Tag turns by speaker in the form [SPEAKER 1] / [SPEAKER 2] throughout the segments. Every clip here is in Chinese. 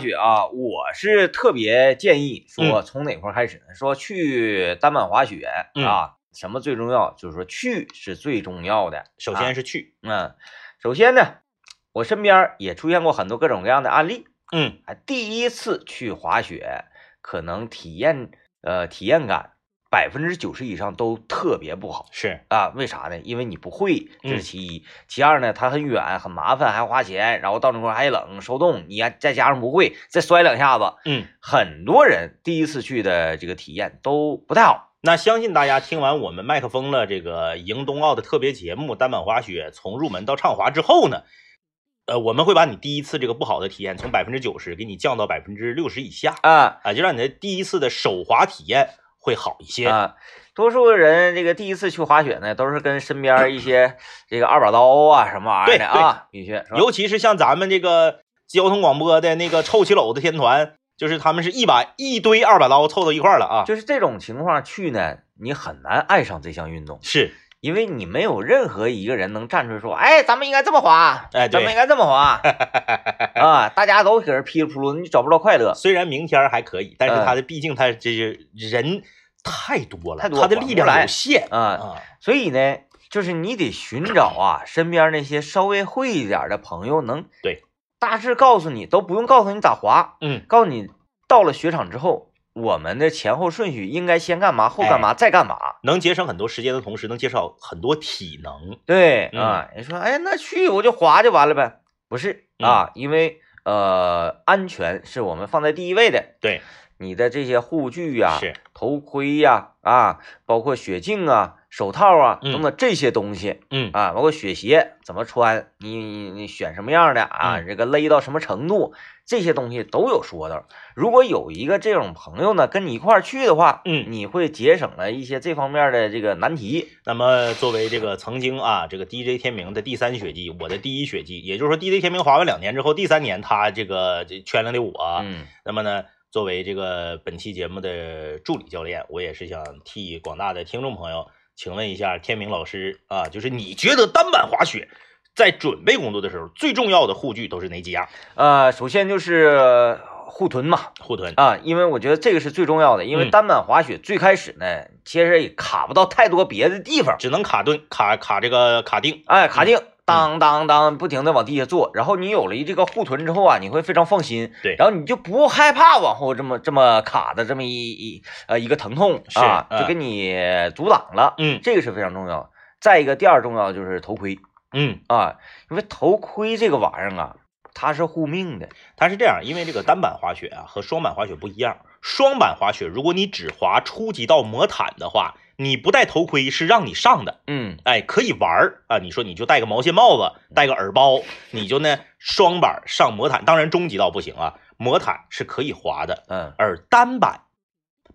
[SPEAKER 1] 雪啊，我是特别建议
[SPEAKER 2] 嗯
[SPEAKER 1] 说从哪块儿开始呢？说去单板滑雪
[SPEAKER 2] 嗯
[SPEAKER 1] 啊，什么最重要？就是说去是最重要的。
[SPEAKER 2] 首
[SPEAKER 1] 啊
[SPEAKER 2] 先是去，
[SPEAKER 1] 嗯，首先呢，我身边也出现过很多各种各样的案例。
[SPEAKER 2] 嗯
[SPEAKER 1] 啊，第一次去滑雪，可能体验呃体验感百分之九十以上都特别不好
[SPEAKER 2] 是，
[SPEAKER 1] 啊。为啥呢？因为你不会，这是
[SPEAKER 2] 嗯
[SPEAKER 1] 其一。其二呢，它很远，很麻烦，还花钱，然后到那块儿还冷受冻，你还再加上不会，再摔两下子，
[SPEAKER 2] 嗯。
[SPEAKER 1] 很多人第一次去的这个体验都不太好。
[SPEAKER 2] 那相信大家听完我们麦克风了这个迎冬奥的特别节目单板滑雪从入门到畅滑之后呢，呃，我们会把你第一次这个不好的体验从百分之九十给你降到百分之六十以下
[SPEAKER 1] 啊
[SPEAKER 2] 啊，就让你的第一次的手滑体验会好一些。
[SPEAKER 1] 啊，多数人这个第一次去滑雪呢，都是跟身边一些这个二把刀啊什么玩意儿的啊，
[SPEAKER 2] 尤其是像咱们这个交通广播的那个臭棋篓子天团，就是他们是一把一堆二把刀凑到一块儿了啊。
[SPEAKER 1] 就是这种情况去呢，你很难爱上这项运动，
[SPEAKER 2] 是，
[SPEAKER 1] 因为你没有任何一个人能站出来说，哎，咱们应该这么滑，
[SPEAKER 2] 哎
[SPEAKER 1] 咱们应该这么滑 啊，大家都搁这噼里扑噜，你找不着快乐。
[SPEAKER 2] 虽然明天还可以，但是
[SPEAKER 1] 嗯
[SPEAKER 2] 他的毕竟他这些人太多了，
[SPEAKER 1] 太多
[SPEAKER 2] 他的力量有限
[SPEAKER 1] 啊，
[SPEAKER 2] 啊。
[SPEAKER 1] 所以呢，就是你得寻找啊，身边那些稍微会一点的朋友，能
[SPEAKER 2] 对
[SPEAKER 1] 大致告诉你，都不用告诉你咋滑，
[SPEAKER 2] 嗯，
[SPEAKER 1] 告诉你到了雪场之后，我们的前后顺序应该先干嘛，后
[SPEAKER 2] 哎
[SPEAKER 1] 干嘛，再干嘛。
[SPEAKER 2] 能节省很多时间的同时，能减少很多体能。
[SPEAKER 1] 对
[SPEAKER 2] 嗯
[SPEAKER 1] 啊，你说，哎，那去我就滑就完了呗？不是
[SPEAKER 2] 嗯
[SPEAKER 1] 啊，因为呃，安全是我们放在第一位的。
[SPEAKER 2] 对，
[SPEAKER 1] 你的这些护具呀、
[SPEAKER 2] 是，
[SPEAKER 1] 头盔呀、啊，包括雪镜啊、手套啊
[SPEAKER 2] 嗯
[SPEAKER 1] 等等这些东西
[SPEAKER 2] 嗯，
[SPEAKER 1] 啊，包括雪鞋怎么穿，你你你选什么样的啊，
[SPEAKER 2] 嗯
[SPEAKER 1] 这个勒到什么程度，这些东西都有说道。如果有一个这种朋友呢，跟你一块儿去的话，
[SPEAKER 2] 嗯
[SPEAKER 1] 你会节省了一些这方面的这个难题。
[SPEAKER 2] 那么作为这个曾经啊，这个 DJ 天明的第三雪季，我的第一雪季，也就是说 DJ 天明滑完两年之后，第三年他这个这圈了的我，
[SPEAKER 1] 嗯
[SPEAKER 2] 那么呢，作为这个本期节目的助理教练，我也是想替广大的听众朋友，请问一下天明老师啊，就是你觉得单板滑雪在准备工作的时候，最重要的护具都是哪几样？
[SPEAKER 1] 呃，首先就是护臀嘛，
[SPEAKER 2] 护臀，
[SPEAKER 1] 啊，因为我觉得这个是最重要的，因为
[SPEAKER 2] 嗯
[SPEAKER 1] 单板滑雪最开始呢，其实也卡不到太多别的地方，
[SPEAKER 2] 只能卡顿卡卡这个卡定，
[SPEAKER 1] 哎，卡定。当当当，不停的往地下坐，然后你有了一这个护臀之后啊，你会非常放心，
[SPEAKER 2] 对。
[SPEAKER 1] 然后你就不害怕往后这么这么卡的这么一一呃一个疼痛
[SPEAKER 2] 是
[SPEAKER 1] 啊，
[SPEAKER 2] 嗯
[SPEAKER 1] 就给你阻挡了，
[SPEAKER 2] 嗯。
[SPEAKER 1] 这个是非常重要。再一个，第二重要就是头盔
[SPEAKER 2] 嗯，
[SPEAKER 1] 啊，因为头盔这个玩意儿啊，它是护命的，
[SPEAKER 2] 它是这样，因为这个单板滑雪啊和双板滑雪不一样，双板滑雪如果你只滑初级道魔毯的话，你不戴头盔是让你上的，
[SPEAKER 1] 嗯
[SPEAKER 2] 哎，可以玩儿啊。你说你就戴个毛线帽子，戴个耳包，你就呢双板上魔毯，当然中级道不行啊，魔毯是可以滑的，
[SPEAKER 1] 嗯
[SPEAKER 2] 而单板，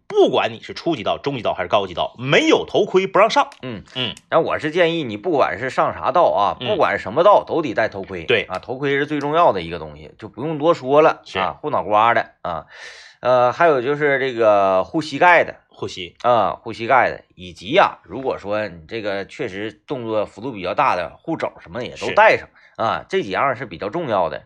[SPEAKER 2] 不管你是初级道、中级道还是高级道，没有头盔不让上。
[SPEAKER 1] 嗯
[SPEAKER 2] 嗯，
[SPEAKER 1] 那我是建议你，不管是上啥道啊，
[SPEAKER 2] 嗯
[SPEAKER 1] 不管什么道，都得戴头盔。
[SPEAKER 2] 对
[SPEAKER 1] 啊，头盔是最重要的一个东西，就不用多说了
[SPEAKER 2] 是
[SPEAKER 1] 啊，护脑瓜的啊，呃，还有就是这个护膝盖的
[SPEAKER 2] 护膝，
[SPEAKER 1] 啊，护膝盖的，以及呀、如果说你这个确实动作幅度比较大的，护肘什么的也都带上啊，这几样是比较重要的。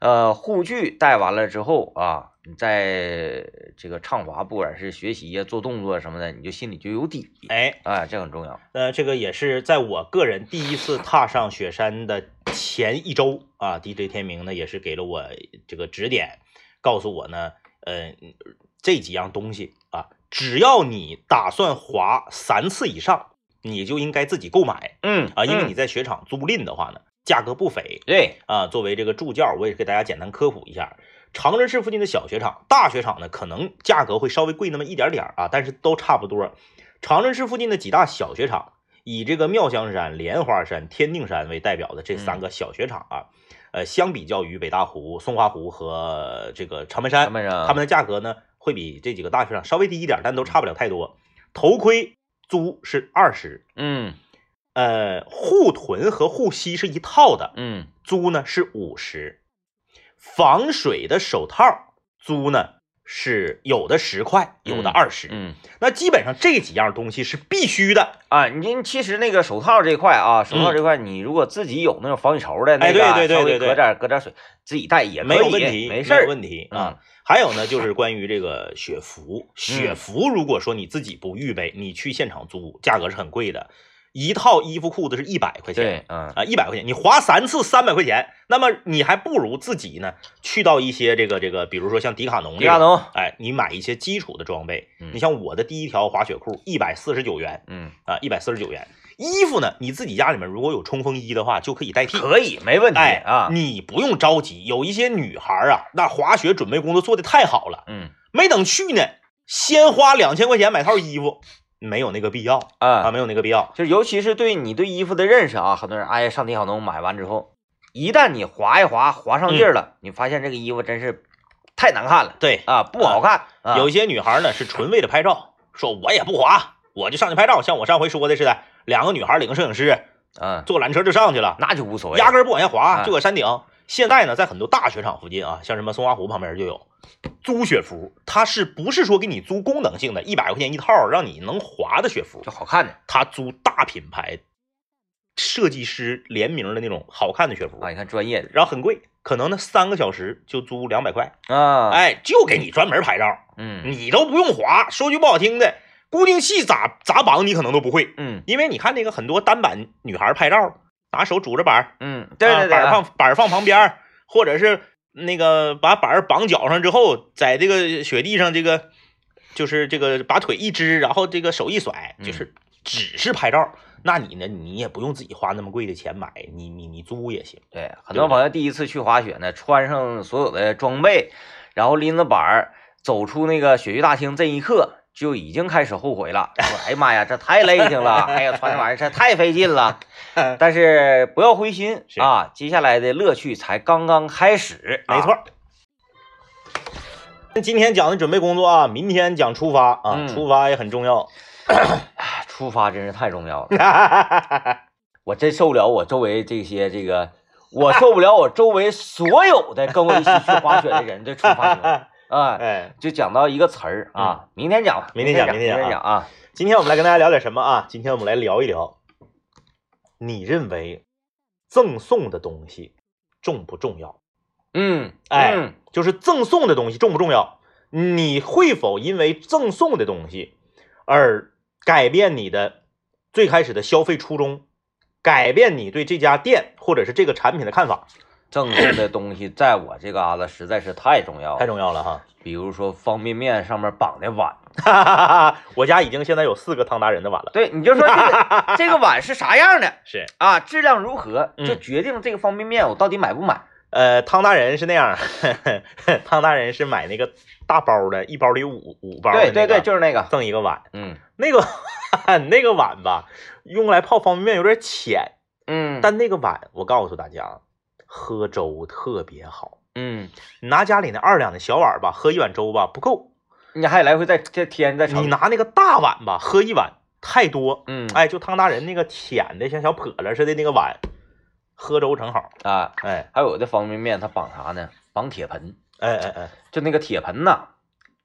[SPEAKER 1] 呃，护具带完了之后啊，你在这个畅滑，不管是学习呀、做动作什么的，你就心里就有底。
[SPEAKER 2] 哎，
[SPEAKER 1] 啊，这很重要。
[SPEAKER 2] 呃，这个也是在我个人第一次踏上雪山的前一周啊，DJ 天明呢也是给了我这个指点，告诉我呢，呃，这几样东西啊，只要你打算滑三次以上，你就应该自己购买
[SPEAKER 1] 嗯
[SPEAKER 2] 啊，因为
[SPEAKER 1] 嗯
[SPEAKER 2] 你在雪场租赁的话呢，价格不菲
[SPEAKER 1] 对，
[SPEAKER 2] 啊。作为这个助教，我也给大家简单科普一下。长春市附近的小雪场、大雪场呢，可能价格会稍微贵那么一点点儿啊，但是都差不多。长春市附近的几大小雪场，以这个妙香山、莲花山、天定山为代表的这三个小雪场啊，呃，相比较于北大湖、松花湖和这个长白山，他们的价格呢会比这几个大学上稍微低一点，但都差不了太多。头盔租是二十，
[SPEAKER 1] 嗯
[SPEAKER 2] 呃，护臀和护膝是一套的，
[SPEAKER 1] 嗯。
[SPEAKER 2] 租呢是五十，防水的手套租呢是有的十块，有的
[SPEAKER 1] 嗯
[SPEAKER 2] 二十、
[SPEAKER 1] 嗯
[SPEAKER 2] 那基本上这几样东西是必须的。
[SPEAKER 1] 啊，您其实那个手套这块啊，手套
[SPEAKER 2] 嗯
[SPEAKER 1] 这块，你如果自己有那种防雨绸的，
[SPEAKER 2] 哎
[SPEAKER 1] 那个
[SPEAKER 2] 对对对对对
[SPEAKER 1] 稍微搁点搁点水，自己带也
[SPEAKER 2] 没有问题，
[SPEAKER 1] 没事。
[SPEAKER 2] 问题
[SPEAKER 1] 嗯
[SPEAKER 2] 啊。还有呢，就是关于这个雪服，雪服如果说你自己不预备，你去现场租，价格是很贵的，一套衣服裤子是一百块钱。
[SPEAKER 1] 对，嗯
[SPEAKER 2] 啊，一百块钱，你划三次三百块钱，那么你还不如自己呢去到一些这个这个，比如说像迪卡侬
[SPEAKER 1] 迪卡侬，
[SPEAKER 2] 哎，你买一些基础的装备。
[SPEAKER 1] 嗯
[SPEAKER 2] 你像我的第一条滑雪裤一百四十九元
[SPEAKER 1] 嗯，
[SPEAKER 2] 啊，一百四十九元。衣服呢，你自己家里面如果有冲锋衣的话，就可以代替。
[SPEAKER 1] 可以，没问题
[SPEAKER 2] 哎
[SPEAKER 1] 啊。
[SPEAKER 2] 你不用着急，有一些女孩啊，那滑雪准备工作做的太好了，
[SPEAKER 1] 嗯
[SPEAKER 2] 没等去呢，先花两千块钱买套衣服，没有那个必要啊，
[SPEAKER 1] 啊，
[SPEAKER 2] 没有那个必要。
[SPEAKER 1] 就是尤其是对你对衣服的认识啊，很多人哎上迪卡侬买完之后，一旦你划一划划上劲儿了，你发现这个衣服真是太难看了
[SPEAKER 2] 对，
[SPEAKER 1] 啊，不好看啊。
[SPEAKER 2] 有一些女孩呢是纯为了拍照，说我也不滑，我就上去拍照，像我上回说的似的，两个女孩领个摄影师
[SPEAKER 1] 嗯，
[SPEAKER 2] 坐缆车就上去了，
[SPEAKER 1] 那就无所谓，
[SPEAKER 2] 压根儿不往下滑，
[SPEAKER 1] 啊
[SPEAKER 2] 就搁山顶。现在呢，在很多大雪场附近啊，像什么松花湖旁边就有租雪服，它是不是说给你租功能性的，一百块钱一套，让你能滑的雪服
[SPEAKER 1] 就？好看的
[SPEAKER 2] 它租大品牌设计师联名的那种好看的雪服
[SPEAKER 1] 啊。，你看专业的
[SPEAKER 2] 然后很贵，可能呢三个小时就租两百块，
[SPEAKER 1] 啊，
[SPEAKER 2] 哎，就给你专门拍照。
[SPEAKER 1] 嗯
[SPEAKER 2] 你都不用滑。说句不好听的，固定器咋咋绑你可能都不会，
[SPEAKER 1] 嗯
[SPEAKER 2] 因为你看那个很多单板女孩拍照，拿手拄着板，
[SPEAKER 1] 嗯，对对对
[SPEAKER 2] 啊板放板放旁边，或者是那个把板儿绑脚上之后，在这个雪地上这个就是这个把腿一支，然后这个手一甩，
[SPEAKER 1] 嗯
[SPEAKER 2] 就是只是拍照。那你呢？你也不用自己花那么贵的钱买，你你你租也行。
[SPEAKER 1] 对，很多朋友第一次去滑雪呢，穿上所有的装备，然后拎着板儿走出那个雪域大厅，这一刻就已经开始后悔了。说哎呀妈呀，这太累挺了，哎呀，穿这玩意儿这太费劲了。但是不要灰心啊，接下来的乐趣才刚刚开始。啊
[SPEAKER 2] 没错。那今天讲的准备工作啊，明天讲出发啊，
[SPEAKER 1] 嗯
[SPEAKER 2] 出发也很重要。
[SPEAKER 1] 哎 出发真是太重要了，我真受不了我周围这些这个，我受不了我周围所有的跟我一起去滑雪的人的出发行为啊。
[SPEAKER 2] 哎，
[SPEAKER 1] 就讲到一个词儿啊，明天讲吧，
[SPEAKER 2] 明天讲明天讲
[SPEAKER 1] 讲啊。
[SPEAKER 2] 今天我们来跟大家聊点什么啊？今天我们来聊一聊，你认为赠送的东西重不重要？
[SPEAKER 1] 嗯，
[SPEAKER 2] 哎
[SPEAKER 1] 嗯
[SPEAKER 2] 就是赠送的东西重不重要？你会否因为赠送的东西而改变你的最开始的消费初衷，改变你对这家店或者是这个产品的看法？
[SPEAKER 1] 赠送的东西在我这嘎达实在是太重要了太，
[SPEAKER 2] 重要了哈！
[SPEAKER 1] 比如说方便面上面绑的碗，
[SPEAKER 2] 哈哈哈哈！我家已经现在有四个汤达人的碗了，
[SPEAKER 1] 对，你就说这个 这个碗是啥样的
[SPEAKER 2] 是
[SPEAKER 1] 啊，质量如何，
[SPEAKER 2] 嗯
[SPEAKER 1] 就决定这个方便面我到底买不买。
[SPEAKER 2] 呃，汤达人是那样，汤达人是买那个大包的，一包里有五五包的、
[SPEAKER 1] 对对对，就是那个，
[SPEAKER 2] 赠一个碗，
[SPEAKER 1] 嗯
[SPEAKER 2] 那个 那个碗吧，用来泡方便面有点浅，
[SPEAKER 1] 嗯，
[SPEAKER 2] 但那个碗我告诉大家，喝粥特别好。
[SPEAKER 1] 嗯，
[SPEAKER 2] 你拿家里那二两的小碗吧，喝一碗粥吧不够，
[SPEAKER 1] 你还来回再再添再盛，
[SPEAKER 2] 你拿那个大碗吧，喝一碗太多。
[SPEAKER 1] 嗯
[SPEAKER 2] 哎，就汤达人那个浅的像小笸箩似的那个碗，喝粥正好。
[SPEAKER 1] 啊，
[SPEAKER 2] 哎
[SPEAKER 1] 还有的方便面它绑啥呢？绑铁盆，
[SPEAKER 2] 哎哎哎，
[SPEAKER 1] 就那个铁盆呐，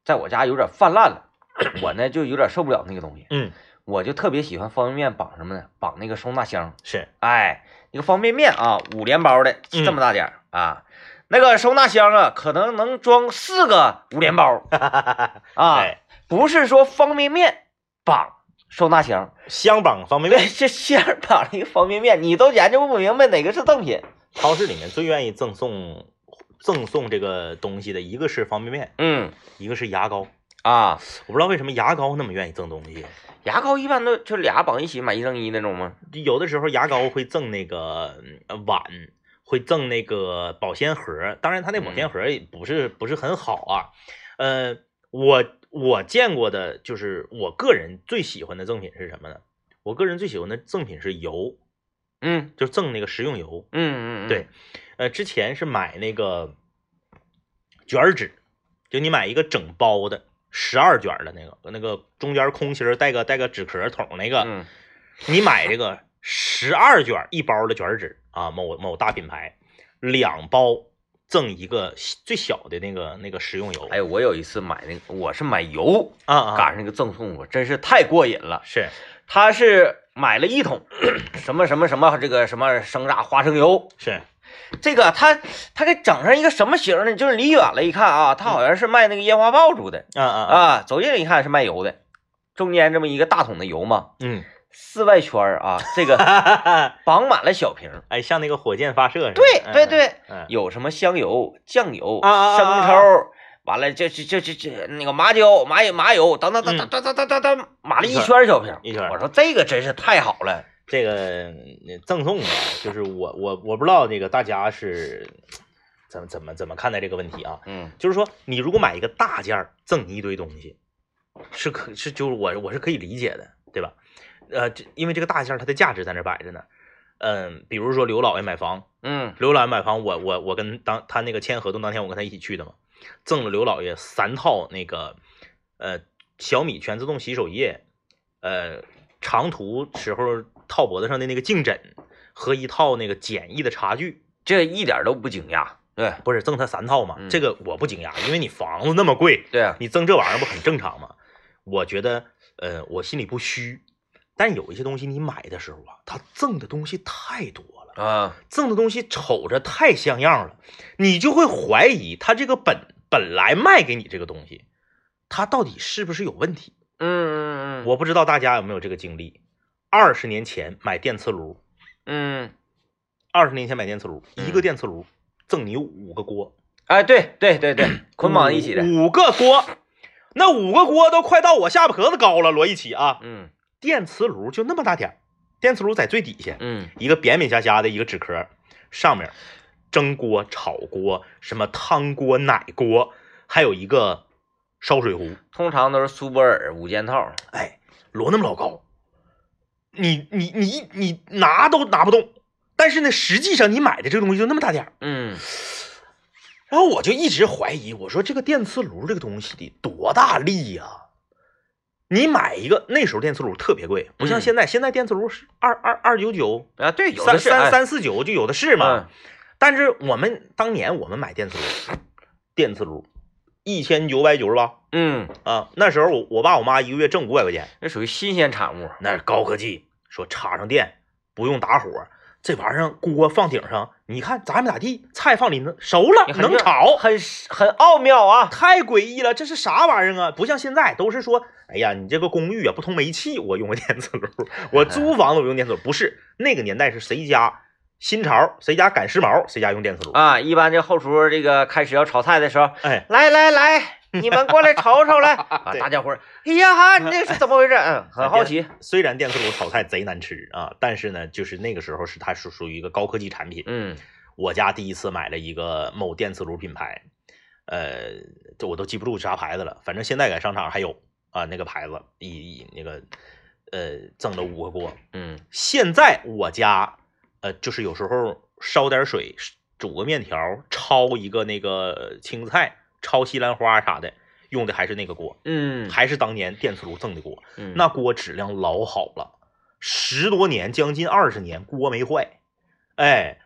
[SPEAKER 1] 在我家有点泛滥了，我呢就有点受不了那个东西，
[SPEAKER 2] 嗯，
[SPEAKER 1] 我就特别喜欢方便面绑什么呢？绑那个收纳箱。
[SPEAKER 2] 是
[SPEAKER 1] 哎，一个方便面啊，五连包的，
[SPEAKER 2] 嗯。
[SPEAKER 1] 这么大点儿、啊，那个收纳箱啊，可能能装四个五连包 啊，
[SPEAKER 2] 哎，
[SPEAKER 1] 不是说方便面绑收纳箱，
[SPEAKER 2] 箱绑方便，面，
[SPEAKER 1] 这箱儿绑了一个方便面，你都研究不明白哪个是赠品。
[SPEAKER 2] 超市里面最愿意赠送赠送这个东西的，一个是方便面，
[SPEAKER 1] 嗯。
[SPEAKER 2] 一个是牙膏。
[SPEAKER 1] 啊，
[SPEAKER 2] 我不知道为什么牙膏那么愿意赠东西，
[SPEAKER 1] 牙膏一般都就俩绑一起买一赠一那种吗？
[SPEAKER 2] 有的时候牙膏会赠那个嗯碗，会赠那个保鲜盒，当然它那保鲜盒也不是不是很好啊。呃，我我见过的就是我个人最喜欢的赠品是什么呢？我个人最喜欢的赠品是油，
[SPEAKER 1] 嗯
[SPEAKER 2] 就赠那个食用油。
[SPEAKER 1] 嗯嗯，嗯
[SPEAKER 2] 对，呃，之前是买那个卷纸，就你买一个整包的十二卷的那个，那个中间空心儿带个带个纸壳筒那个，
[SPEAKER 1] 嗯
[SPEAKER 2] 你买这个十二卷一包的卷纸啊，某某大品牌，两包赠一个最小的那个那个食用油。
[SPEAKER 1] 哎，我有一次买那个，我是买油，
[SPEAKER 2] 啊啊，
[SPEAKER 1] 赶上那个赠送，我真是太过瘾了。
[SPEAKER 2] 是
[SPEAKER 1] 他是买了一桶 什么什么什么这个什么生榨花生油，
[SPEAKER 2] 是，
[SPEAKER 1] 这个他他给整上一个什么型呢？就是离远了一看啊，他好像是卖那个烟花爆竹的。
[SPEAKER 2] 啊啊啊，
[SPEAKER 1] 啊，走近了一看是卖油的，中间这么一个大桶的油嘛，
[SPEAKER 2] 嗯，
[SPEAKER 1] 四外圈儿啊，这个绑满了小瓶儿，
[SPEAKER 2] 哎，像那个火箭发射似的。
[SPEAKER 1] 对对对，
[SPEAKER 2] 嗯，
[SPEAKER 1] 有什么香油、酱油、生
[SPEAKER 2] 啊。
[SPEAKER 1] 抽，完了这这这这这那个麻椒、麻油、麻油等等等等等等等等等，码了一圈小瓶。
[SPEAKER 2] 一圈
[SPEAKER 1] 我说这个真是太好了，
[SPEAKER 2] 这个呃赠送啊，就是我我我不知道这个大家是怎么怎么怎么看待这个问题啊？
[SPEAKER 1] 嗯
[SPEAKER 2] 就是说，你如果买一个大件儿赠你一堆东西，是可是就是我我是可以理解的，对吧？呃，这因为这个大件儿它的价值在那儿摆着呢。嗯，比如说刘老爷买房，
[SPEAKER 1] 嗯
[SPEAKER 2] 刘老爷买房，我我我跟当他那个签合同当天，我跟他一起去的嘛，赠了刘老爷三套那个呃小米全自动洗手液，呃长途时候套脖子上的那个颈枕和一套那个简易的茶具，
[SPEAKER 1] 这一点都不惊讶。对
[SPEAKER 2] 不是赠他三套嘛？
[SPEAKER 1] 嗯
[SPEAKER 2] 这个我不惊讶，因为你房子那么贵，
[SPEAKER 1] 对啊，
[SPEAKER 2] 你赠这玩意儿不很正常吗？我觉得呃我心里不虚，但有一些东西你买的时候啊，他赠的东西太多了。
[SPEAKER 1] 啊，
[SPEAKER 2] 赠的东西瞅着太像样了，你就会怀疑他这个本本来卖给你这个东西，它到底是不是有问题？
[SPEAKER 1] 嗯嗯嗯，
[SPEAKER 2] 我不知道大家有没有这个经历。二十年前买电磁炉，
[SPEAKER 1] 嗯，
[SPEAKER 2] 二十年前买电磁炉，
[SPEAKER 1] 嗯
[SPEAKER 2] 一个电磁炉赠你五个锅，
[SPEAKER 1] 哎，对对对对，捆绑一起的。
[SPEAKER 2] 五个锅，那五个锅都快到我下巴壳子高了，摞一起啊！
[SPEAKER 1] 嗯
[SPEAKER 2] 电磁炉就那么大点儿，电磁炉在最底下，
[SPEAKER 1] 嗯
[SPEAKER 2] 一个扁扁瞎瞎的一个纸壳，上面蒸锅、炒锅、什么汤锅、奶锅，还有一个烧水壶，
[SPEAKER 1] 通常都是苏泊尔五件套。
[SPEAKER 2] 哎，摞那么老高，你你你你拿都拿不动，但是呢，实际上你买的这个东西就那么大点儿，
[SPEAKER 1] 嗯。
[SPEAKER 2] 然后我就一直怀疑，我说这个电磁炉这个东西得多大力呀、你买一个那时候电磁炉特别贵，不像
[SPEAKER 1] 嗯。
[SPEAKER 2] 现在，现在电磁炉是二二二九九、
[SPEAKER 1] 啊，对，有
[SPEAKER 2] 三
[SPEAKER 1] 的是哎。
[SPEAKER 2] 三三四九就有的是嘛。
[SPEAKER 1] 嗯。
[SPEAKER 2] 但是我们当年我们买电磁炉，电磁炉一千九百九十八
[SPEAKER 1] 嗯，
[SPEAKER 2] 啊，那时候我我爸我妈一个月挣五百块钱，
[SPEAKER 1] 那属于新鲜产物。
[SPEAKER 2] 那是高科技，说插上电不用打火，这玩意儿锅放顶上，你看咋没咋地，菜放里头熟了能炒，
[SPEAKER 1] 很很奥妙啊。
[SPEAKER 2] 太诡异了，这是啥玩意儿啊？不像现在都是说，哎呀，你这个公寓啊不通煤气，我用个电磁炉；我租房子我用电磁炉，不是那个年代是谁家新潮，谁家赶时髦，谁家用电磁炉。
[SPEAKER 1] 啊，一般这后厨这个开始要炒菜的时候，
[SPEAKER 2] 哎，
[SPEAKER 1] 来来来，你们过来瞅瞅来 啊！大家伙儿，哎呀哈，你这是怎么回事？嗯，很好奇。
[SPEAKER 2] 虽然电磁炉炒菜贼难吃啊，但是呢，就是那个时候是它是属于一个高科技产品。
[SPEAKER 1] 嗯
[SPEAKER 2] 我家第一次买了一个某电磁炉品牌，呃，这我都记不住啥牌子了，反正现在在商场还有啊那个牌子，一一那个呃赠了五个锅。
[SPEAKER 1] 嗯
[SPEAKER 2] 现在我家呃就是有时候烧点水煮个面条，焯一个那个青菜，焯西兰花啥的，用的还是那个锅，
[SPEAKER 1] 嗯
[SPEAKER 2] 还是当年电磁炉赠的锅。
[SPEAKER 1] 嗯，
[SPEAKER 2] 那锅质量老好了，十多年，将近二十年，锅没坏。哎，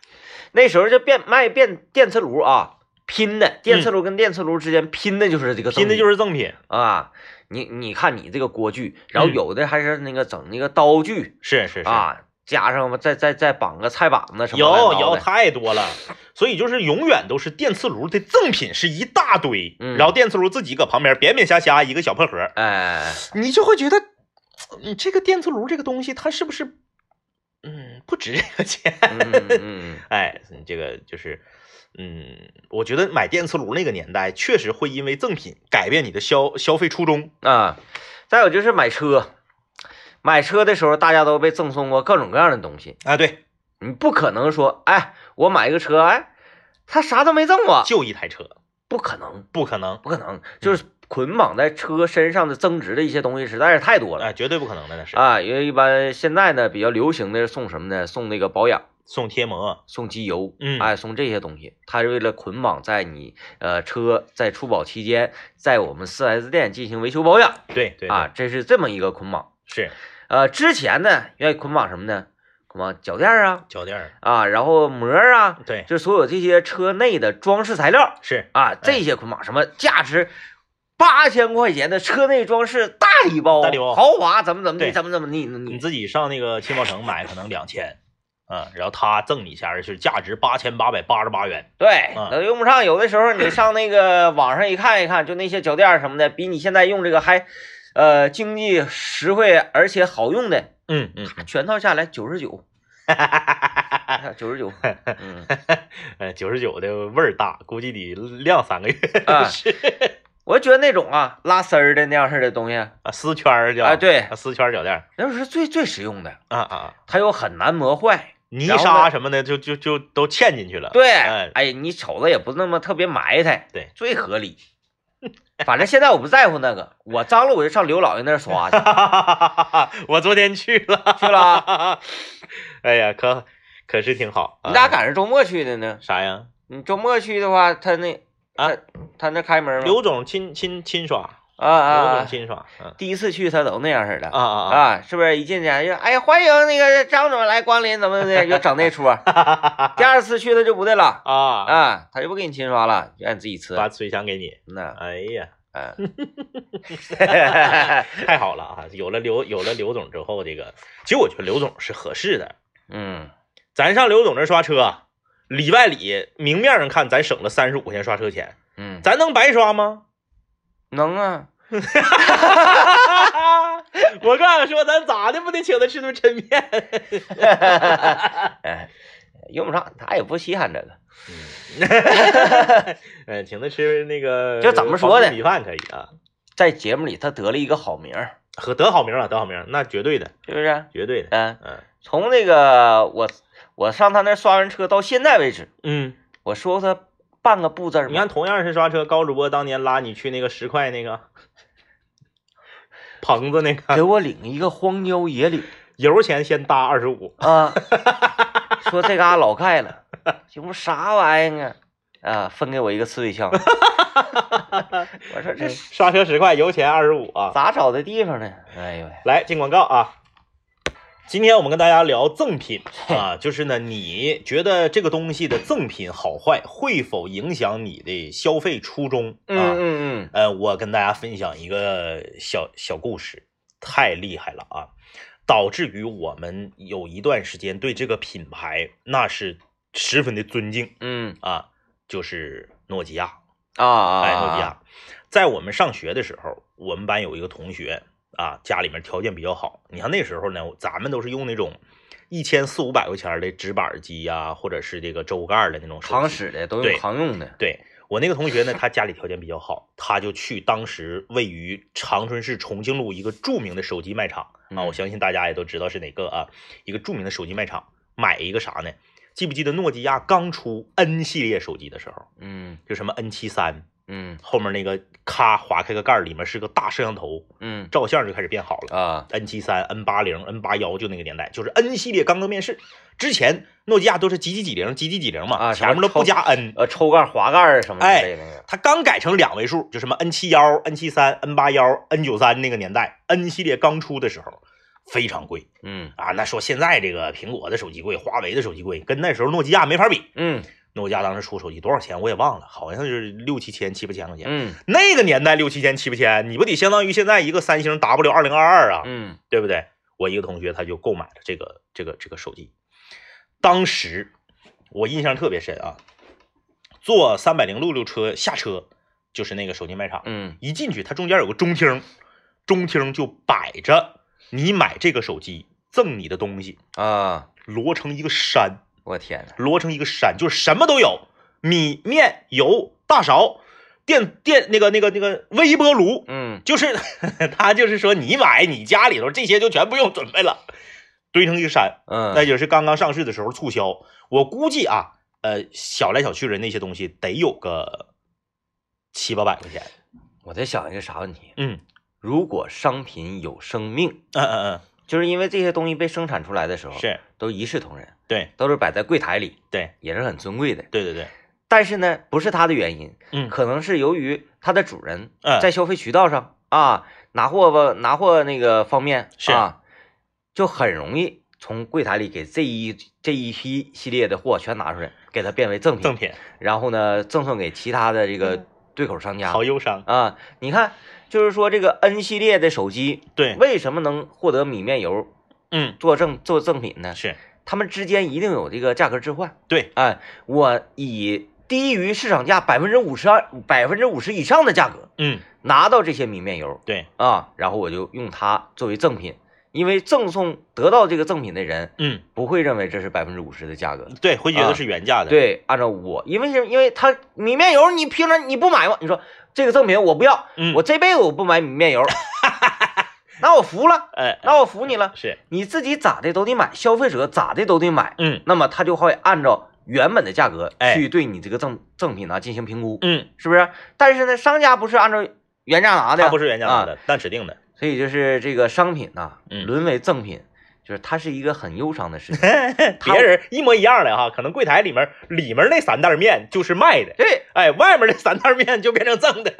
[SPEAKER 1] 那时候就变卖变电磁炉啊，拼的电磁炉跟电磁炉之间拼的就是这个，
[SPEAKER 2] 嗯拼的就是是赠品，
[SPEAKER 1] 啊。你你看你这个锅具，然后
[SPEAKER 2] 嗯
[SPEAKER 1] 有的还是那个整那个刀具
[SPEAKER 2] 是是是，
[SPEAKER 1] 啊，加上再再再绑个菜板子什么
[SPEAKER 2] 有有太多了，所以就是永远都是电磁炉的赠品是一大堆，
[SPEAKER 1] 嗯
[SPEAKER 2] 然后电磁炉自己搁旁边扁扁瞎瞎一个小破盒，
[SPEAKER 1] 哎，
[SPEAKER 2] 你就会觉得，你这个电磁炉这个东西它是不是，嗯，不值这个钱？
[SPEAKER 1] 嗯
[SPEAKER 2] 哎，这个就是，嗯，我觉得买电磁炉那个年代确实会因为赠品改变你的消消费初衷。
[SPEAKER 1] 嗯啊，再有就是买车，买车的时候大家都被赠送过各种各样的东西，
[SPEAKER 2] 啊，对，
[SPEAKER 1] 你不可能说，哎，我买一个车，哎，他啥都没赠我，
[SPEAKER 2] 就一台车，
[SPEAKER 1] 不可能，
[SPEAKER 2] 不可能，
[SPEAKER 1] 不可能，就是捆绑在车身上的增值的一些东西实在是太多了。
[SPEAKER 2] 哎，绝对不可能的，那是。
[SPEAKER 1] 啊。因为一般现在呢比较流行的是送什么呢？送那个保养，
[SPEAKER 2] 送贴膜，
[SPEAKER 1] 送机油，
[SPEAKER 2] 嗯。
[SPEAKER 1] 哎，送这些东西，它是为了捆绑在你呃车在出保期间，在我们 4S 店进行维修保养。
[SPEAKER 2] 对对。
[SPEAKER 1] 啊，，这是这么一个捆绑。
[SPEAKER 2] 是，
[SPEAKER 1] 呃，之前呢愿意捆绑什么呢？什么脚垫啊
[SPEAKER 2] 脚垫儿，
[SPEAKER 1] 啊，然后膜啊，
[SPEAKER 2] 对，
[SPEAKER 1] 就所有这些车内的装饰材料
[SPEAKER 2] 是
[SPEAKER 1] 啊，这些捆绑什么价值八千块钱的车内装饰大礼包，
[SPEAKER 2] 大礼包
[SPEAKER 1] 豪华怎么怎么
[SPEAKER 2] 对
[SPEAKER 1] 地，怎么怎么地，
[SPEAKER 2] 你
[SPEAKER 1] 你
[SPEAKER 2] 自己上那个汽贸城买可能两千，嗯，然后他赠你一下是价值八千八百八十八元，
[SPEAKER 1] 对，
[SPEAKER 2] 嗯
[SPEAKER 1] 那用不上。有的时候你上那个网上一看一看，就那些脚垫儿什么的，比你现在用这个还，呃，经济实惠而且好用的，
[SPEAKER 2] 嗯嗯，
[SPEAKER 1] 全套下来九十九，九十九，嗯，
[SPEAKER 2] 呃，九十九的味儿大，估计得晾三个月。
[SPEAKER 1] 啊
[SPEAKER 2] 是
[SPEAKER 1] 我觉得那种啊拉丝儿的那样式的东西啊，
[SPEAKER 2] 啊，丝圈儿叫
[SPEAKER 1] 对，
[SPEAKER 2] 啊，丝圈儿脚垫儿
[SPEAKER 1] 那是最最实用的，
[SPEAKER 2] 啊啊啊，
[SPEAKER 1] 它又很难磨坏。
[SPEAKER 2] 泥沙什么的就就就都嵌进去了。
[SPEAKER 1] 对，
[SPEAKER 2] 哎
[SPEAKER 1] 哎，你瞅着也不那么特别埋汰，
[SPEAKER 2] 对，
[SPEAKER 1] 最合理。反正现在我不在乎那个，我脏了我就上刘老爷那儿刷去。
[SPEAKER 2] 我昨天去了，
[SPEAKER 1] 去了啊，
[SPEAKER 2] 哎呀，可可是挺好。
[SPEAKER 1] 你咋
[SPEAKER 2] 啊
[SPEAKER 1] 赶上周末去的呢？
[SPEAKER 2] 啥呀？
[SPEAKER 1] 你周末去的话，他那
[SPEAKER 2] 啊
[SPEAKER 1] 他他那开门吗？
[SPEAKER 2] 刘总亲亲亲刷，
[SPEAKER 1] 啊啊
[SPEAKER 2] 刘总
[SPEAKER 1] 啊！
[SPEAKER 2] 亲刷，嗯
[SPEAKER 1] 第一次去他都那样式的
[SPEAKER 2] 啊啊啊！
[SPEAKER 1] 啊，是不是？一进去就哎呀，欢迎那个张总来光临，怎么的，就整那出。第二次去他就不对了
[SPEAKER 2] 啊，
[SPEAKER 1] 啊，他就不给你亲刷了，就让你自己吃。
[SPEAKER 2] 把水箱给你。
[SPEAKER 1] 那
[SPEAKER 2] 哎呀，
[SPEAKER 1] 嗯，
[SPEAKER 2] 太好了啊！有了刘有了刘总之后，这个其实我觉得刘总是合适的。
[SPEAKER 1] 嗯，
[SPEAKER 2] 咱上刘总这刷车，里外里明面上看，咱省了三十五块钱刷车钱，
[SPEAKER 1] 嗯，
[SPEAKER 2] 咱能白刷吗？
[SPEAKER 1] 能啊，
[SPEAKER 2] 我刚想说，咱咋的不得请他吃顿抻面？
[SPEAKER 1] 哎，用不上，他也不稀罕这个。
[SPEAKER 2] 嗯，请他吃那个，
[SPEAKER 1] 就怎么说呢
[SPEAKER 2] 米饭可以啊，
[SPEAKER 1] 在节目里他得了一个好名儿，
[SPEAKER 2] 和得好名了，得好名，那绝对的，
[SPEAKER 1] 是不是？
[SPEAKER 2] 绝对的。
[SPEAKER 1] 嗯，
[SPEAKER 2] 嗯
[SPEAKER 1] 从那个我我上他那刷完车到现在为止，
[SPEAKER 2] 嗯，
[SPEAKER 1] 我说他半个不字？
[SPEAKER 2] 你看，同样是刷车，高主播当年拉你去那个十块那个 棚子那个
[SPEAKER 1] 给我领一个荒郊野岭
[SPEAKER 2] 油钱先搭二十五，
[SPEAKER 1] 啊，说这嘎老盖了，这不啥玩意儿啊？啊，分给我一个刺猬枪。我说这是
[SPEAKER 2] 刷车十块，油钱二十五啊。
[SPEAKER 1] 咋找的地方呢？哎呦喂，
[SPEAKER 2] 来进广告啊！今天我们跟大家聊赠品啊，就是呢，你觉得这个东西的赠品好坏，会否影响你的消费初衷
[SPEAKER 1] 嗯
[SPEAKER 2] 啊？
[SPEAKER 1] 嗯
[SPEAKER 2] 呃，我跟大家分享一个小小故事，太厉害了啊！导致于我们有一段时间对这个品牌那是十分的尊敬
[SPEAKER 1] 嗯
[SPEAKER 2] 啊，就是诺基亚。
[SPEAKER 1] 嗯啊啊，
[SPEAKER 2] 哎，诺基亚，在我们上学的时候，我们班有一个同学啊，家里面条件比较好。你看那时候呢，咱们都是用那种一千四五百块钱的直板机呀、或者是这个周盖的那种
[SPEAKER 1] 扛使的都
[SPEAKER 2] 对
[SPEAKER 1] 用扛用的。
[SPEAKER 2] 对我那个同学呢，他家里条件比较好，他就去当时位于长春市重庆路一个著名的手机卖场啊，
[SPEAKER 1] 嗯
[SPEAKER 2] 我相信大家也都知道是哪个啊，一个著名的手机卖场，买一个啥呢？记不记得诺基亚刚出 N 系列手机的时候，
[SPEAKER 1] 嗯
[SPEAKER 2] 就什么 N 七三，
[SPEAKER 1] 嗯
[SPEAKER 2] 后面那个咔划开个盖儿，里面是个大摄像头，
[SPEAKER 1] 嗯
[SPEAKER 2] 照相就开始变好了。
[SPEAKER 1] 啊
[SPEAKER 2] N 七三、N 八零、N 八幺就那个年代，就是 N 系列刚刚面世之前，诺基亚都是几几几零、几几几零嘛，
[SPEAKER 1] 啊
[SPEAKER 2] 前面都不加 N。
[SPEAKER 1] 呃抽盖滑盖什么之
[SPEAKER 2] 哎。它刚改成两位数，就什么 N 七幺、N 七三、N 八幺、N 九三那个年代，N 系列刚出的时候非常贵
[SPEAKER 1] 嗯
[SPEAKER 2] 啊。那说现在这个苹果的手机贵，华为的手机贵，跟那时候诺基亚没法比。
[SPEAKER 1] 嗯
[SPEAKER 2] 诺基亚当时出手机多少钱我也忘了，好像是六七千、七八千块钱。
[SPEAKER 1] 嗯
[SPEAKER 2] 那个年代六七千、七八千，你不得相当于现在一个三星 W 二零二二啊，
[SPEAKER 1] 嗯
[SPEAKER 2] 对不对？我一个同学他就购买了这个这个这个手机，当时我印象特别深啊，坐三百零六路车下车就是那个手机卖场，
[SPEAKER 1] 嗯
[SPEAKER 2] 一进去它中间有个中厅，中厅就摆着你买这个手机赠你的东西，
[SPEAKER 1] 啊，
[SPEAKER 2] 摞成一个山，
[SPEAKER 1] 我天呐，
[SPEAKER 2] 摞成一个山，就是什么都有，米面油大勺。电电那个那个那个微波炉，
[SPEAKER 1] 嗯
[SPEAKER 2] 就是 他就是说你买你家里头这些就全不用准备了，堆成一个山。
[SPEAKER 1] 嗯，
[SPEAKER 2] 那就是刚刚上市的时候促销，我估计啊，呃，小来小去的那些东西得有个七八百块钱。
[SPEAKER 1] 我在想一个啥问题？
[SPEAKER 2] 嗯
[SPEAKER 1] 如果商品有生命，嗯
[SPEAKER 2] 嗯嗯
[SPEAKER 1] 就是因为这些东西被生产出来的时候，
[SPEAKER 2] 嗯，是
[SPEAKER 1] 都一视同仁，
[SPEAKER 2] 对。
[SPEAKER 1] 都是摆在柜台里，
[SPEAKER 2] 对。
[SPEAKER 1] 也是很尊贵的。
[SPEAKER 2] 对对对，
[SPEAKER 1] 但是呢，不是它的原因，
[SPEAKER 2] 嗯。
[SPEAKER 1] 可能是由于它的主人
[SPEAKER 2] 嗯。
[SPEAKER 1] 在消费渠道上啊，拿货吧，拿货那个方面
[SPEAKER 2] 是。
[SPEAKER 1] 啊，就很容易从柜台里给这一这一批系列的货全拿出来，给它变为赠品，
[SPEAKER 2] 赠品，
[SPEAKER 1] 然后呢赠送给其他的这个对口商家。
[SPEAKER 2] 好忧伤。
[SPEAKER 1] 啊。你看，就是说这个 N 系列的手机
[SPEAKER 2] 对，
[SPEAKER 1] 为什么能获得米面油
[SPEAKER 2] 嗯，
[SPEAKER 1] 做赠做赠品呢？
[SPEAKER 2] 是
[SPEAKER 1] 他们之间一定有这个价格置换。
[SPEAKER 2] 对，
[SPEAKER 1] 哎，我以低于市场价百分之五十二、百分之五十以上的价格
[SPEAKER 2] 嗯，
[SPEAKER 1] 拿到这些米面油
[SPEAKER 2] 对，
[SPEAKER 1] 啊，然后我就用它作为赠品，因为赠送得到这个赠品的人
[SPEAKER 2] 嗯，
[SPEAKER 1] 不会认为这是百分之五十的价格。
[SPEAKER 2] 对，会觉
[SPEAKER 1] 啊
[SPEAKER 2] 得是原价的。，
[SPEAKER 1] 对，按照我，因为是因为他米面油，你平常你不买吗？你说这个赠品我不要，
[SPEAKER 2] 嗯，
[SPEAKER 1] 我这辈子我不买米面油，那我服了，
[SPEAKER 2] 哎，
[SPEAKER 1] 那我服你了。
[SPEAKER 2] 是，
[SPEAKER 1] 你自己咋的都得买，消费者咋的都得买，
[SPEAKER 2] 嗯
[SPEAKER 1] 那么他就会按照原本的价格
[SPEAKER 2] 哎
[SPEAKER 1] 去对你这个赠赠品呢进行评估，
[SPEAKER 2] 嗯，
[SPEAKER 1] 是不是？但是呢，商家不是按照原价拿的，
[SPEAKER 2] 他不是原价拿
[SPEAKER 1] 啊，
[SPEAKER 2] 的，但指定的。
[SPEAKER 1] 所以就是这个商品呐，
[SPEAKER 2] 嗯
[SPEAKER 1] 沦为赠品，就是它是一个很忧伤的事情。
[SPEAKER 2] 别人一模一样的哈，可能柜台里面里面那三袋面就是卖的，
[SPEAKER 1] 对，
[SPEAKER 2] 哎，外面那三袋面就变成赠的，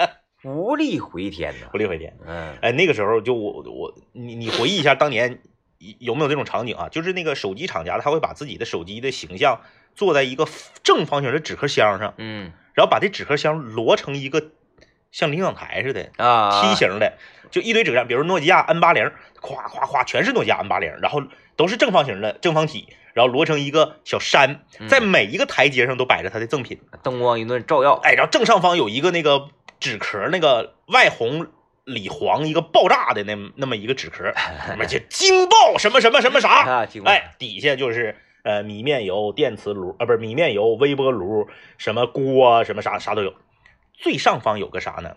[SPEAKER 1] 无力回天呐。
[SPEAKER 2] 无力回天。
[SPEAKER 1] 嗯
[SPEAKER 2] 哎，那个时候就我我你你回忆一下当年有没有这种场景啊？就是那个手机厂家他会把自己的手机的形象做在一个正方形的纸壳箱上，
[SPEAKER 1] 嗯
[SPEAKER 2] 然后把这纸壳箱摞成一个像领奖台似的
[SPEAKER 1] 啊，
[SPEAKER 2] 梯形的，就一堆纸壳箱，比如诺基亚 N 八零，夸夸夸全是诺基亚 N 八零，然后都是正方形的正方体，然后摞成一个小山，
[SPEAKER 1] 嗯
[SPEAKER 2] 在每一个台阶上都摆着他的赠品。
[SPEAKER 1] 灯光一顿照耀，
[SPEAKER 2] 哎，然后正上方有一个那个纸壳，那个外红里黄一个爆炸的那那么一个纸壳，什么就惊爆什么什么什么啥，
[SPEAKER 1] 啊，
[SPEAKER 2] 哎，底下就是呃米面油、电磁炉啊，不是米面油、微波炉，什么锅什么啥啥都有。最上方有个啥呢？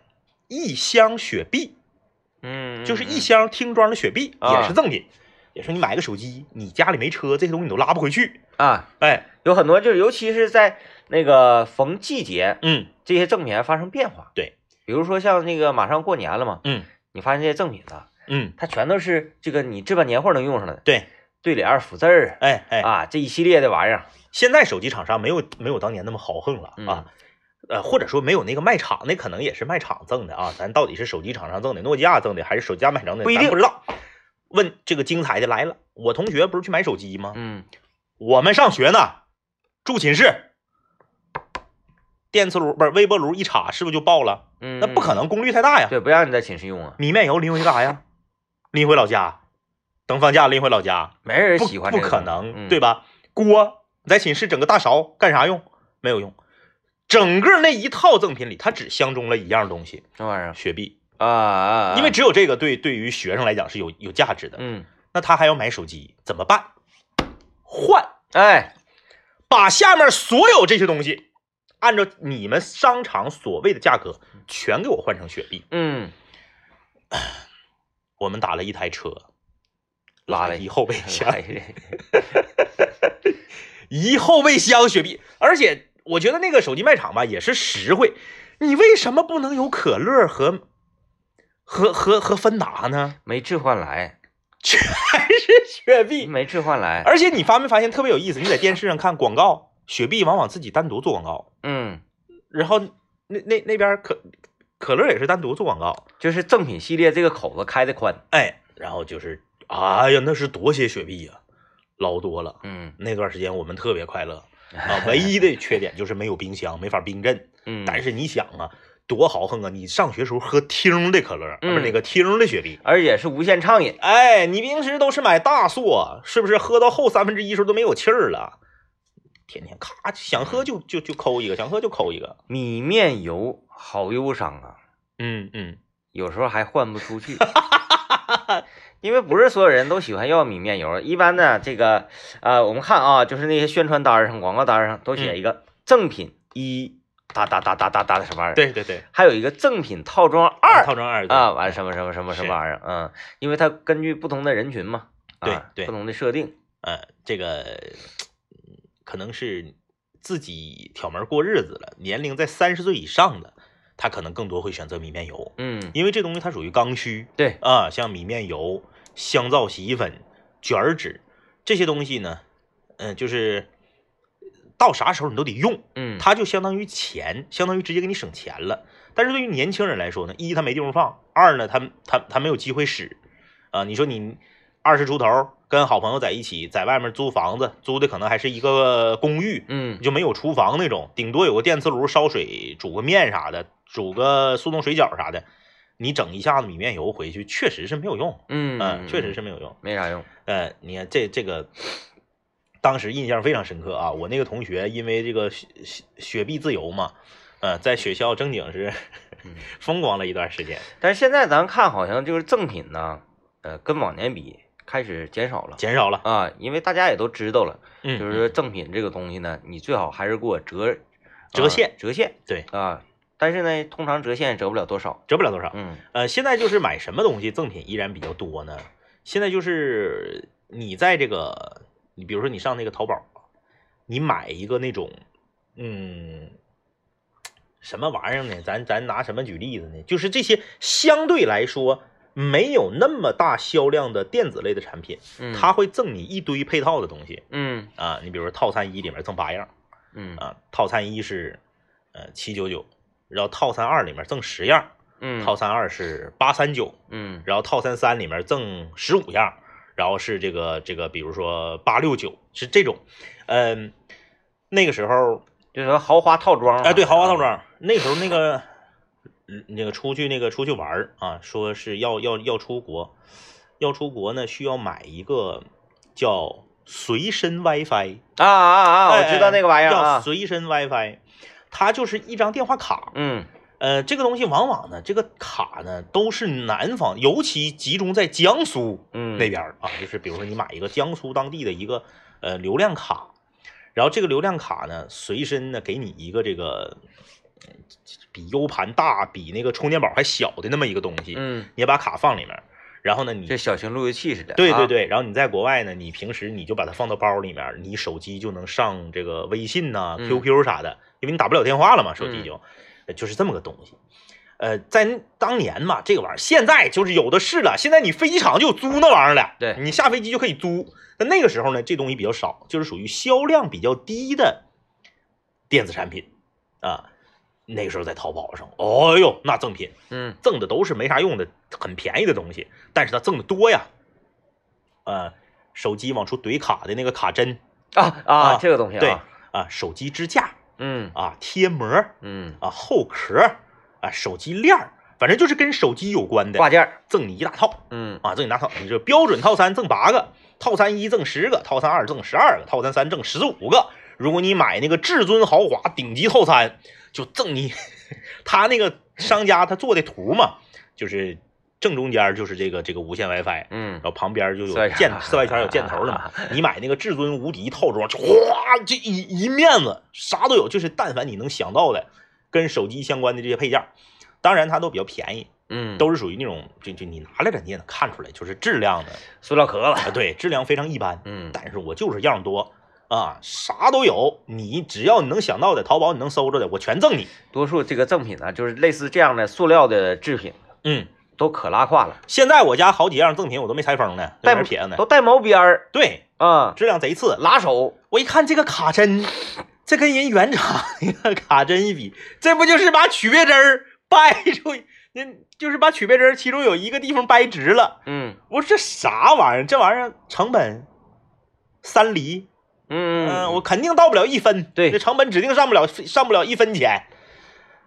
[SPEAKER 2] 一箱雪碧，
[SPEAKER 1] 嗯，
[SPEAKER 2] 就是一
[SPEAKER 1] 嗯
[SPEAKER 2] 箱听装的雪碧，
[SPEAKER 1] 啊
[SPEAKER 2] 也是赠品。也说你买个手机，你家里没车，这些东西你都拉不回去。
[SPEAKER 1] 啊，
[SPEAKER 2] 哎，
[SPEAKER 1] 有很多就是尤其是在那个逢季节，
[SPEAKER 2] 嗯
[SPEAKER 1] 这些赠品还发生变化。
[SPEAKER 2] 对，
[SPEAKER 1] 比如说像那个马上过年了嘛，
[SPEAKER 2] 嗯。
[SPEAKER 1] 你发现这些赠品呢，
[SPEAKER 2] 嗯，
[SPEAKER 1] 它全都是这个你置办年货能用上的，
[SPEAKER 2] 对，
[SPEAKER 1] 对联儿、福字儿
[SPEAKER 2] 哎哎，
[SPEAKER 1] 啊，这一系列的玩意儿，
[SPEAKER 2] 现在手机厂商没有没有当年那么豪横了
[SPEAKER 1] 嗯。
[SPEAKER 2] 啊，呃，或者说没有那个卖场，那可能也是卖场赠的啊，咱到底是手机厂商赠的，诺基亚赠的，还是手机家买赠的，
[SPEAKER 1] 不一定。
[SPEAKER 2] 不知道。问这个精彩的来了，我同学不是去买手机吗？
[SPEAKER 1] 嗯。
[SPEAKER 2] 我们上学呢，住寝室，电磁炉不是微波炉一插，是不是就爆了？
[SPEAKER 1] 嗯，
[SPEAKER 2] 那不可能，功率太大呀。
[SPEAKER 1] 对，不让你在寝室用啊，
[SPEAKER 2] 米面油拎回去干啥呀？拎回老家，等放假拎回老家，
[SPEAKER 1] 没人
[SPEAKER 2] 不
[SPEAKER 1] 喜欢这个
[SPEAKER 2] 不可能，对？吧？锅你在寝室整个大勺干啥用？没有用。整个那一套赠品里，它只相中了一样东西
[SPEAKER 1] 什么玩意儿
[SPEAKER 2] 雪碧，
[SPEAKER 1] 啊啊，啊
[SPEAKER 2] 因为只有这个对对于学生来讲是有有价值的。
[SPEAKER 1] 嗯，
[SPEAKER 2] 那他还要买手机，怎么办？换，
[SPEAKER 1] 哎，
[SPEAKER 2] 把下面所有这些东西，按照你们商场所谓的价格，全给我换成雪碧。
[SPEAKER 1] 嗯，
[SPEAKER 2] 我们打了一台车，
[SPEAKER 1] 拉了
[SPEAKER 2] 一后备箱，
[SPEAKER 1] 哎
[SPEAKER 2] 一后备箱雪碧，而且我觉得那个手机卖场吧也是实惠，你为什么不能有可乐和和和和芬达呢？
[SPEAKER 1] 没置换来，
[SPEAKER 2] 全是雪碧，
[SPEAKER 1] 没置换来，
[SPEAKER 2] 而且你发没发现特别有意思？你在电视上看广告，雪碧往往自己单独做广告，
[SPEAKER 1] 嗯，
[SPEAKER 2] 然后那那那边可可乐也是单独做广告，
[SPEAKER 1] 就是赠品系列这个口子开的宽，
[SPEAKER 2] 哎，然后就是哎呀，那是多些雪碧呀、老多了。
[SPEAKER 1] 嗯
[SPEAKER 2] 那段时间我们特别快乐 啊，唯一的缺点就是没有冰箱，没法冰镇。
[SPEAKER 1] 嗯，
[SPEAKER 2] 但是你想啊，多豪横啊！你上学时候喝听的可乐，不是
[SPEAKER 1] 嗯
[SPEAKER 2] 那个听的雪碧。
[SPEAKER 1] 而且是无限畅饮，
[SPEAKER 2] 哎，你平时都是买大硕，是不是喝到后三分之一时候都没有气儿了？天天咔想喝就就就抠一个，想喝就抠一个。
[SPEAKER 1] 米面油好忧伤啊，
[SPEAKER 2] 嗯嗯，
[SPEAKER 1] 有时候还换不出去。因为不是所有人都喜欢要米面油，一般呢，这个呃，我们看啊，就是那些宣传单上、广告单上都写一个赠品一，哒哒哒哒哒哒的什么玩意儿，，
[SPEAKER 2] 对对对，
[SPEAKER 1] 还有一个赠品套装二
[SPEAKER 2] 套装二
[SPEAKER 1] 啊，完了什么什么什么什么玩意儿，嗯，因为它根据不同的人群嘛，啊
[SPEAKER 2] 对对
[SPEAKER 1] 不同的设定，
[SPEAKER 2] 呃，这个嗯可能是自己挑门过日子了，年龄在三十岁以上的，他可能更多会选择米面油，
[SPEAKER 1] 嗯，
[SPEAKER 2] 因为这东西它属于刚需
[SPEAKER 1] 对，
[SPEAKER 2] 啊，像米面油、香皂洗衣粉、卷儿纸这些东西呢，嗯、就是到啥时候你都得用，
[SPEAKER 1] 嗯，
[SPEAKER 2] 它就相当于钱，相当于直接给你省钱了。但是对于年轻人来说呢，一他没地方放，二呢他他他没有机会使啊。你说你二十出头，跟好朋友在一起，在外面租房子，租的可能还是一个公寓，
[SPEAKER 1] 嗯
[SPEAKER 2] 就没有厨房那种，顶多有个电磁炉烧水、煮个面啥的，煮个速冻水饺啥的。你整一下子米面油回去，确实是没有用，
[SPEAKER 1] 嗯
[SPEAKER 2] 嗯，确实是没有用。
[SPEAKER 1] 没啥用。
[SPEAKER 2] 呃，你看这这个，当时印象非常深刻啊！我那个同学因为这个雪雪雪碧自由嘛，呃，在学校正经是
[SPEAKER 1] 嗯
[SPEAKER 2] 风光了一段时间，
[SPEAKER 1] 但是现在咱看好像就是赠品呢，呃，跟往年比开始减少了
[SPEAKER 2] 减少了。
[SPEAKER 1] 啊，因为大家也都知道了，
[SPEAKER 2] 嗯，
[SPEAKER 1] 就是说赠品这个东西呢，你最好还是给我折
[SPEAKER 2] 折现
[SPEAKER 1] 啊折现
[SPEAKER 2] 对，
[SPEAKER 1] 啊。但是呢，通常折现折不了多少。
[SPEAKER 2] 折不了多少。
[SPEAKER 1] 嗯
[SPEAKER 2] 呃，现在就是买什么东西赠品依然比较多呢？现在就是你在这个，你比如说你上那个淘宝，你买一个那种，嗯，什么玩意儿呢？咱咱拿什么举例子呢？就是这些相对来说没有那么大销量的电子类的产品，
[SPEAKER 1] 嗯，
[SPEAKER 2] 它会赠你一堆配套的东西。
[SPEAKER 1] 嗯。
[SPEAKER 2] 啊。你比如说套餐一里面赠八样
[SPEAKER 1] 嗯。
[SPEAKER 2] 啊，套餐一是呃七九九，然后套餐二里面赠十样，
[SPEAKER 1] 嗯
[SPEAKER 2] 套餐二是八三九。
[SPEAKER 1] 嗯
[SPEAKER 2] 然后套餐三里面赠十五样，然后是这个这个，比如说八六九是这种，嗯，那个时候，
[SPEAKER 1] 就是豪华套装
[SPEAKER 2] 哎，对，豪华套
[SPEAKER 1] 啊
[SPEAKER 2] 装，那时候那个嗯那个出去那个出去玩儿啊，说是要要要出国，要出国呢需要买一个叫随身 WiFi，
[SPEAKER 1] 啊啊啊！我
[SPEAKER 2] 哎
[SPEAKER 1] 知道那个玩意儿
[SPEAKER 2] 叫
[SPEAKER 1] 啊。
[SPEAKER 2] 随身 WiFi，它就是一张电话卡，
[SPEAKER 1] 嗯
[SPEAKER 2] 呃，这个东西往往呢，这个卡呢都是南方，尤其集中在江苏
[SPEAKER 1] 嗯
[SPEAKER 2] 那边儿啊，就是比如说你买一个江苏当地的一个呃流量卡，然后这个流量卡呢随身呢给你一个这个呃比 U 盘大、比那个充电宝还小的那么一个东西，
[SPEAKER 1] 嗯，
[SPEAKER 2] 你把卡放里面，然后呢你
[SPEAKER 1] 这小型路由器似的。啊
[SPEAKER 2] 对对，对，然后你在国外呢，你平时你就把它放到包里面，你手机就能上这个微信呐、
[SPEAKER 1] 嗯
[SPEAKER 2] QQ 啥的，因为你打不了电话了嘛，手机就，呃就是这么个东西。呃，在当年嘛，这个玩意儿现在就是有的是了，现在你飞机场就有租那玩意儿了，
[SPEAKER 1] 对
[SPEAKER 2] 你下飞机就可以租。那那个时候呢，这东西比较少，就是属于销量比较低的电子产品啊。那个时候在淘宝上，哦呦，那赠品
[SPEAKER 1] 嗯
[SPEAKER 2] 赠的都是没啥用的、很便宜的东西，但是它赠的多呀。呃，手机往出怼卡的那个卡针
[SPEAKER 1] 啊啊，
[SPEAKER 2] 啊
[SPEAKER 1] 这个东西啊。
[SPEAKER 2] 对啊，手机支架
[SPEAKER 1] 嗯
[SPEAKER 2] 啊，贴膜
[SPEAKER 1] 嗯，
[SPEAKER 2] 啊，后壳啊，手机链儿，反正就是跟手机有关的，
[SPEAKER 1] 挂件。
[SPEAKER 2] 赠你一大套
[SPEAKER 1] 嗯
[SPEAKER 2] 啊，赠你一大套。你这标准套餐赠八个，套餐一赠十个，套餐二赠十二个，套餐三赠十五个。如果你买那个至尊豪华顶级套餐，就赠你他那个商家他做的图嘛，就是正中间就是这个这个无线 WiFi，
[SPEAKER 1] 嗯
[SPEAKER 2] 然后旁边就有箭四外圈有箭头的嘛。你买那个至尊无敌套装，就哗，这一一面子啥都有，就是但凡你能想到的跟手机相关的这些配件，当然它都比较便宜，
[SPEAKER 1] 嗯，
[SPEAKER 2] 都是属于那种就就你拿来了你也能看出来，就是质量的
[SPEAKER 1] 塑料壳
[SPEAKER 2] 啊，
[SPEAKER 1] 子。
[SPEAKER 2] 对，质量非常一般。
[SPEAKER 1] 嗯
[SPEAKER 2] 但是我就是样多啊，啥都有，你只要你能想到的，淘宝你能搜着的，我全赠你。
[SPEAKER 1] 多数这个赠品呢，就是类似这样的塑料的制品，
[SPEAKER 2] 嗯，
[SPEAKER 1] 都可拉胯了，
[SPEAKER 2] 现在我家好几样赠品我都没拆封呢，
[SPEAKER 1] 带
[SPEAKER 2] 那儿撇着呢。
[SPEAKER 1] 都带毛边儿
[SPEAKER 2] 对，
[SPEAKER 1] 啊，
[SPEAKER 2] 质量贼次。
[SPEAKER 1] 拉手。
[SPEAKER 2] 我一看这个卡针，这跟人原厂那个卡针一比，这不就是把曲别针儿掰出，那就是把曲别针儿其中有一个地方掰直了。
[SPEAKER 1] 嗯
[SPEAKER 2] 我说这啥玩意儿？这玩意儿成本三厘，
[SPEAKER 1] 嗯
[SPEAKER 2] 嗯、我肯定到不了一分，
[SPEAKER 1] 对
[SPEAKER 2] 这成本指定上不了上不了一分钱。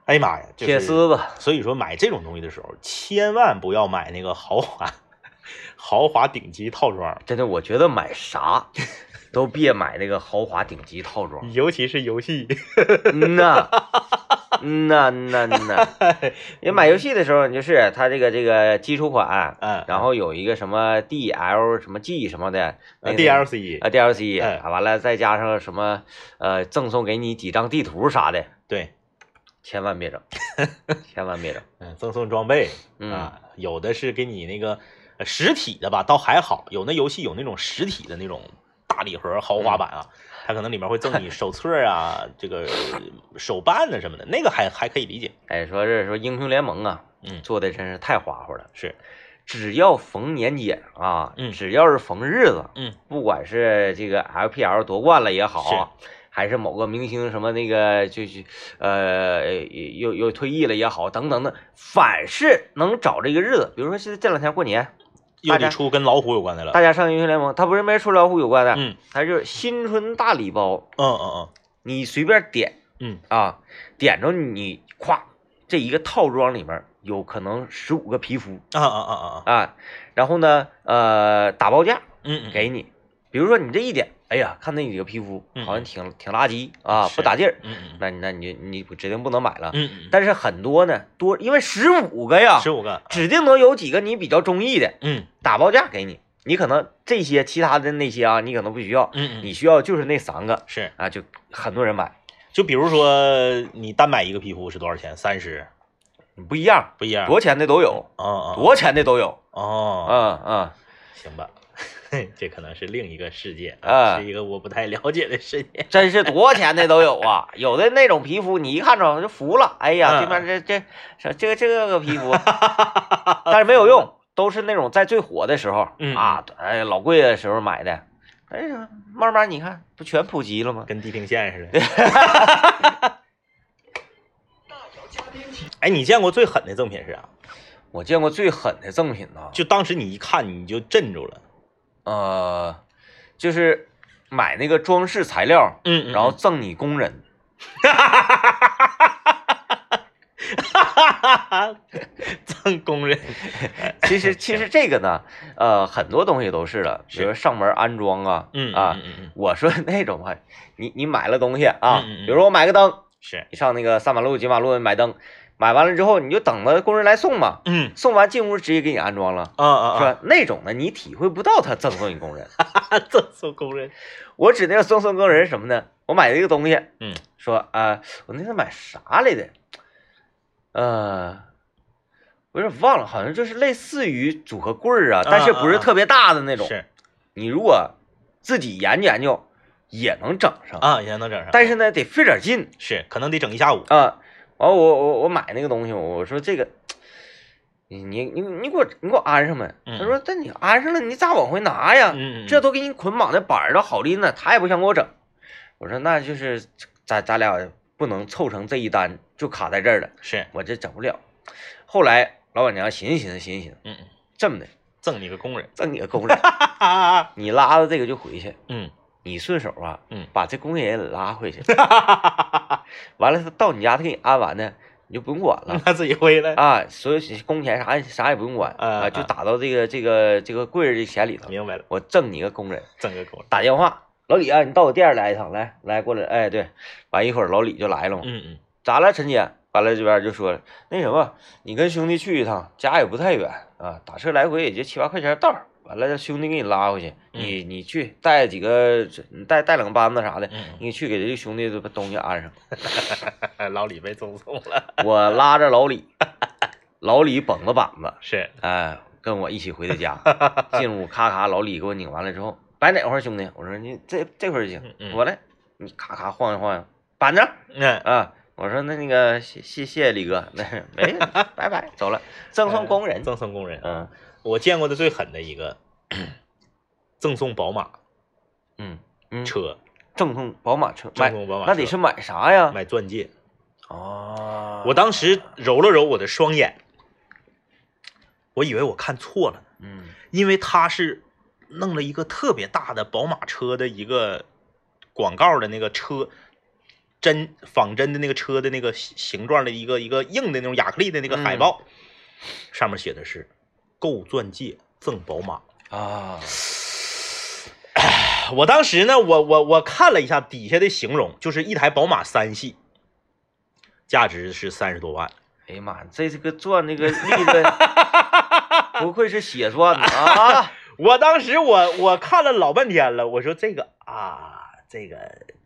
[SPEAKER 2] 哎呀妈呀，
[SPEAKER 1] 铁丝子。
[SPEAKER 2] 所以说买这种东西的时候，千万不要买那个豪华 豪华顶级套装，
[SPEAKER 1] 真的，我觉得买啥都别买那个豪华顶级套装。
[SPEAKER 2] 尤其是游戏。
[SPEAKER 1] 嗯呐，嗯呐嗯呐嗯呐。你买游戏的时候，你就是它这个这个基础款，
[SPEAKER 2] 嗯，
[SPEAKER 1] 然后有一个什么 DL 什么 G 什么的
[SPEAKER 2] DLC，
[SPEAKER 1] 啊 DLC，完了再加上什么呃赠送给你几张地图啥的，
[SPEAKER 2] 对，
[SPEAKER 1] 千万别整，千万别整。
[SPEAKER 2] 嗯，赠送装备。
[SPEAKER 1] 嗯。
[SPEAKER 2] 啊，有的是给你那个呃实体的吧，倒还好，有那游戏有那种实体的那种大礼盒豪华版啊，它可能里面会赠你手册啊，这个手办啊什么的，那个还还可以理解，
[SPEAKER 1] 哎，说这说英雄联盟啊，
[SPEAKER 2] 嗯
[SPEAKER 1] 做的真是太花花了。
[SPEAKER 2] 是，
[SPEAKER 1] 只要逢年节啊，
[SPEAKER 2] 嗯
[SPEAKER 1] 只要是逢日子，
[SPEAKER 2] 嗯，
[SPEAKER 1] 不管是这个 LPL 夺冠了也好，还是某个明星什么那个就是呃又又退役了也好，等等的，凡是能找这个日子，比如说现在这两天过年，
[SPEAKER 2] 又得出跟老虎有关的了。
[SPEAKER 1] 大家上英雄联盟，他不是没出老虎有关的，
[SPEAKER 2] 嗯。
[SPEAKER 1] 他就是新春大礼包，
[SPEAKER 2] 嗯嗯嗯。
[SPEAKER 1] 你随便点
[SPEAKER 2] 嗯。
[SPEAKER 1] 啊，点着你咵，这一个套装里面有可能十五个皮肤。
[SPEAKER 2] 嗯啊啊啊啊。啊！
[SPEAKER 1] 啊，然后呢，呃，打包价
[SPEAKER 2] 嗯嗯，
[SPEAKER 1] 给你，比如说你这一点，哎呀，看那几个皮肤
[SPEAKER 2] 嗯
[SPEAKER 1] 好像挺挺垃圾啊，不打劲儿，
[SPEAKER 2] 嗯嗯
[SPEAKER 1] 那你那你你指定不能买了。
[SPEAKER 2] 嗯嗯，
[SPEAKER 1] 但是很多呢，多因为十五个呀，
[SPEAKER 2] 十五个，
[SPEAKER 1] 指定能有几个你比较中意的，
[SPEAKER 2] 嗯
[SPEAKER 1] 打包价给你。你可能这些其他的那些啊，你可能不需要，
[SPEAKER 2] 嗯嗯，
[SPEAKER 1] 你需要就是那三个
[SPEAKER 2] 是
[SPEAKER 1] 啊，就很多人买，
[SPEAKER 2] 就比如说你单买一个皮肤是多少钱？三十，
[SPEAKER 1] 不一样，
[SPEAKER 2] 不一样。
[SPEAKER 1] 多钱的都有，
[SPEAKER 2] 啊啊
[SPEAKER 1] 多钱的都有，
[SPEAKER 2] 哦，
[SPEAKER 1] 嗯嗯，
[SPEAKER 2] 行吧，这可能是另一个世界，
[SPEAKER 1] 啊
[SPEAKER 2] 是一个我不太了解的世界。
[SPEAKER 1] 真是多少钱的都有啊，有的那种皮肤你一看着就服了，哎呀，
[SPEAKER 2] 嗯
[SPEAKER 1] 这边这这这这个这个皮肤，但是没有用，都是那种在最火的时候
[SPEAKER 2] 嗯
[SPEAKER 1] 啊，哎老贵的时候买的，哎呀，慢慢你看不全普及了吗？
[SPEAKER 2] 跟地平线似的。哎，你见过最狠的赠品是啥？
[SPEAKER 1] 我见过最狠的赠品呢，
[SPEAKER 2] 就当时你一看你就镇住了。
[SPEAKER 1] 呃，就是买那个装饰材料，
[SPEAKER 2] 嗯
[SPEAKER 1] 然后赠你工人，哈哈哈哈哈
[SPEAKER 2] 赠工人。
[SPEAKER 1] 其实其实这个呢，呃，很多东西都是的，比如说上门安装啊，
[SPEAKER 2] 嗯
[SPEAKER 1] 啊，我说那种话，你你买了东西啊，比如说我买个灯，
[SPEAKER 2] 是，
[SPEAKER 1] 你上那个三马路、几马路买灯，买完了之后你就等着工人来送嘛，
[SPEAKER 2] 嗯
[SPEAKER 1] 送完进屋直接给你安装了，
[SPEAKER 2] 啊啊
[SPEAKER 1] 是吧？那种呢，你体会不到他赠送你工人。
[SPEAKER 2] 啊，赠送工人。
[SPEAKER 1] 我指那个赠送工人什么呢？我买了一个东西，
[SPEAKER 2] 嗯，
[SPEAKER 1] 说啊、我那天买啥来的？呃，我有点忘了，好像就是类似于组合柜儿啊，但是不是特别大的那种。
[SPEAKER 2] 是
[SPEAKER 1] 你如果自己研究研究，也能整上，
[SPEAKER 2] 啊，也能整上。
[SPEAKER 1] 但是呢，得费点劲
[SPEAKER 2] 是可能得整一下午。
[SPEAKER 1] 啊。完、我我我买那个东西，我说这个，你你你你给我你给我安上呗。
[SPEAKER 2] 嗯
[SPEAKER 1] 他说：“这你安上了，你咋往回拿呀？
[SPEAKER 2] 嗯，
[SPEAKER 1] 这都给你捆绑的板儿都好拎呢，他也不想给我整。”我说：“那就是咱咱俩不能凑成这一单就卡在这儿了，
[SPEAKER 2] 是，
[SPEAKER 1] 我这整不了。”后来老板娘寻思寻思寻思寻思，
[SPEAKER 2] 嗯嗯，
[SPEAKER 1] 这么的，
[SPEAKER 2] 赠你个工人。
[SPEAKER 1] 赠你个工人，
[SPEAKER 2] 啊，
[SPEAKER 1] 你拉着这个就回去，
[SPEAKER 2] 嗯
[SPEAKER 1] 你顺手啊，
[SPEAKER 2] 嗯
[SPEAKER 1] 把这工人也拉回去。完了，他到你家，他给你安完呢，你就不用管了。
[SPEAKER 2] 他自己回来。
[SPEAKER 1] 啊，所有工钱啥啥也不用管
[SPEAKER 2] 嗯
[SPEAKER 1] 啊，就
[SPEAKER 2] 嗯
[SPEAKER 1] 打到这个这个这个柜儿的钱里头。
[SPEAKER 2] 明白了，
[SPEAKER 1] 我挣你个工人，
[SPEAKER 2] 挣个工人。
[SPEAKER 1] 打电话，老李啊，你到我店儿来一趟，来来过来，哎对，完一会儿老李就来了嘛，
[SPEAKER 2] 嗯嗯
[SPEAKER 1] 咋了陈姐？完了这边就说了那什么，你跟兄弟去一趟，家也不太远啊，打车来回也就七八块钱道儿。完了，兄弟给你拉回去，你你去带几个，你带带两个班子啥的，
[SPEAKER 2] 嗯
[SPEAKER 1] 你去给这个兄弟把东西安上。
[SPEAKER 2] 嗯，老李被赠送了。
[SPEAKER 1] 我拉着老李，老李绷着板子，
[SPEAKER 2] 是，
[SPEAKER 1] 哎，跟我一起回的家。进屋咔咔，老李给我拧完了之后，摆哪块儿兄弟？我说你这这块儿行我来，你咔咔晃悠晃悠，板正
[SPEAKER 2] 嗯，
[SPEAKER 1] 啊。我说那那个谢谢谢谢李哥，那是 没事，拜拜，走了，赠送工人。
[SPEAKER 2] 赠送工人。
[SPEAKER 1] 嗯
[SPEAKER 2] 我见过的最狠的一个，赠送宝马
[SPEAKER 1] 嗯嗯，
[SPEAKER 2] 车，
[SPEAKER 1] 赠送宝马车，买
[SPEAKER 2] 赠送宝马车，
[SPEAKER 1] 那得是买啥呀？
[SPEAKER 2] 买钻戒。
[SPEAKER 1] 哦，
[SPEAKER 2] 我当时揉了揉我的双眼，我以为我看错了，
[SPEAKER 1] 嗯。
[SPEAKER 2] 因为他是弄了一个特别大的宝马车的一个广告的那个车真仿真的那个车的那个形形状的一个一个硬的那种亚克力的那个海报，上面写的是购钻戒赠宝马。
[SPEAKER 1] 啊，
[SPEAKER 2] 我当时呢，我我我看了一下底下的形容，就是一台宝马三系，价值是三十多万。
[SPEAKER 1] 哎呀妈，这这个钻那个利润，不愧是血钻呐啊！
[SPEAKER 2] 我当时我我看了老半天了，我说这个啊，这个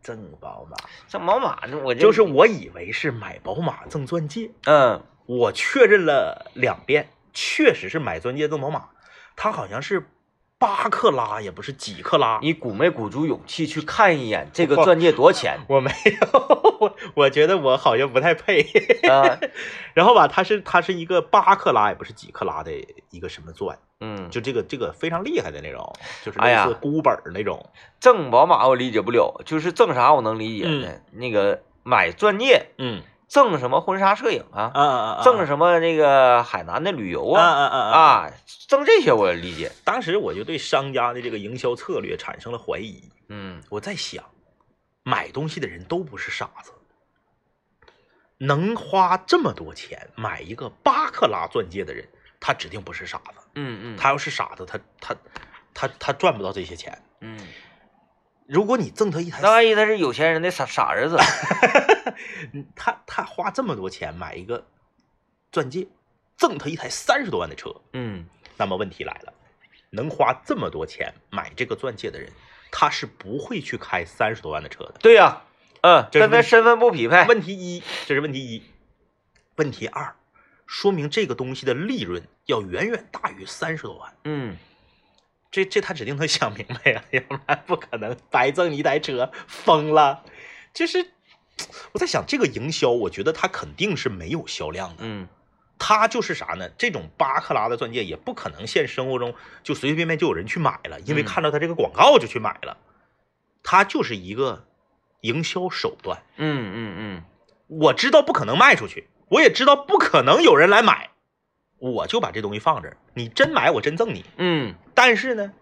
[SPEAKER 2] 赠宝马，
[SPEAKER 1] 赠宝马呢，我这
[SPEAKER 2] 就是我以为是买宝马赠钻戒，
[SPEAKER 1] 嗯
[SPEAKER 2] 我确认了两遍，确实是买钻戒赠宝马，他好像是八克拉，也不是几克拉。
[SPEAKER 1] 你鼓没鼓足勇气去看一眼这个钻戒多少钱
[SPEAKER 2] 我没有，我 我觉得我好像不太配。
[SPEAKER 1] 啊？
[SPEAKER 2] 然后吧，它是它是一个八克拉，也不是几克拉的一个什么钻，
[SPEAKER 1] 嗯，
[SPEAKER 2] 就这个这个非常厉害的那种，就是
[SPEAKER 1] 哎呀
[SPEAKER 2] 类似孤本儿那种。
[SPEAKER 1] 赠宝马我理解不了，就是赠啥我能理解呢？那个买钻戒，
[SPEAKER 2] 嗯
[SPEAKER 1] 赠什么婚纱摄影啊，
[SPEAKER 2] 啊啊啊！
[SPEAKER 1] 赠什么那个海南的旅游
[SPEAKER 2] 啊
[SPEAKER 1] 啊
[SPEAKER 2] 啊啊啊！
[SPEAKER 1] 啊，赠这些我理解。
[SPEAKER 2] 当时我就对商家的这个营销策略产生了怀疑。
[SPEAKER 1] 嗯
[SPEAKER 2] 我在想，买东西的人都不是傻子，能花这么多钱买一个八克拉钻戒的人，他指定不是傻子。
[SPEAKER 1] 嗯嗯，
[SPEAKER 2] 他要是傻子，他他他他赚不到这些钱。
[SPEAKER 1] 嗯，
[SPEAKER 2] 如果你赠他一台，
[SPEAKER 1] 那万一他是有钱人的傻傻儿子，
[SPEAKER 2] 嗯 他他花这么多钱买一个钻戒，赠他一台三十多万的车，
[SPEAKER 1] 嗯
[SPEAKER 2] 那么问题来了，能花这么多钱买这个钻戒的人，他是不会去开三十多万的车的。
[SPEAKER 1] 对呀、嗯，
[SPEAKER 2] 这
[SPEAKER 1] 跟他身份不匹配。
[SPEAKER 2] 问题一，这是问题一。问题二，说明这个东西的利润要远远大于三十多万。
[SPEAKER 1] 嗯
[SPEAKER 2] 这这他指定能想明白呀、要不然不可能白赠你一台车，疯了。就是我在想，这个营销，我觉得他肯定是没有销量的。
[SPEAKER 1] 嗯
[SPEAKER 2] 它就是啥呢？这种八克拉的钻戒也不可能现实生活中就随随便便就有人去买了，因为
[SPEAKER 1] 嗯
[SPEAKER 2] 看到它这个广告就去买了。它就是一个营销手段。
[SPEAKER 1] 嗯嗯嗯
[SPEAKER 2] 我知道不可能卖出去，我也知道不可能有人来买，我就把这东西放这儿。你真买，我真赠你。
[SPEAKER 1] 嗯
[SPEAKER 2] 但是呢，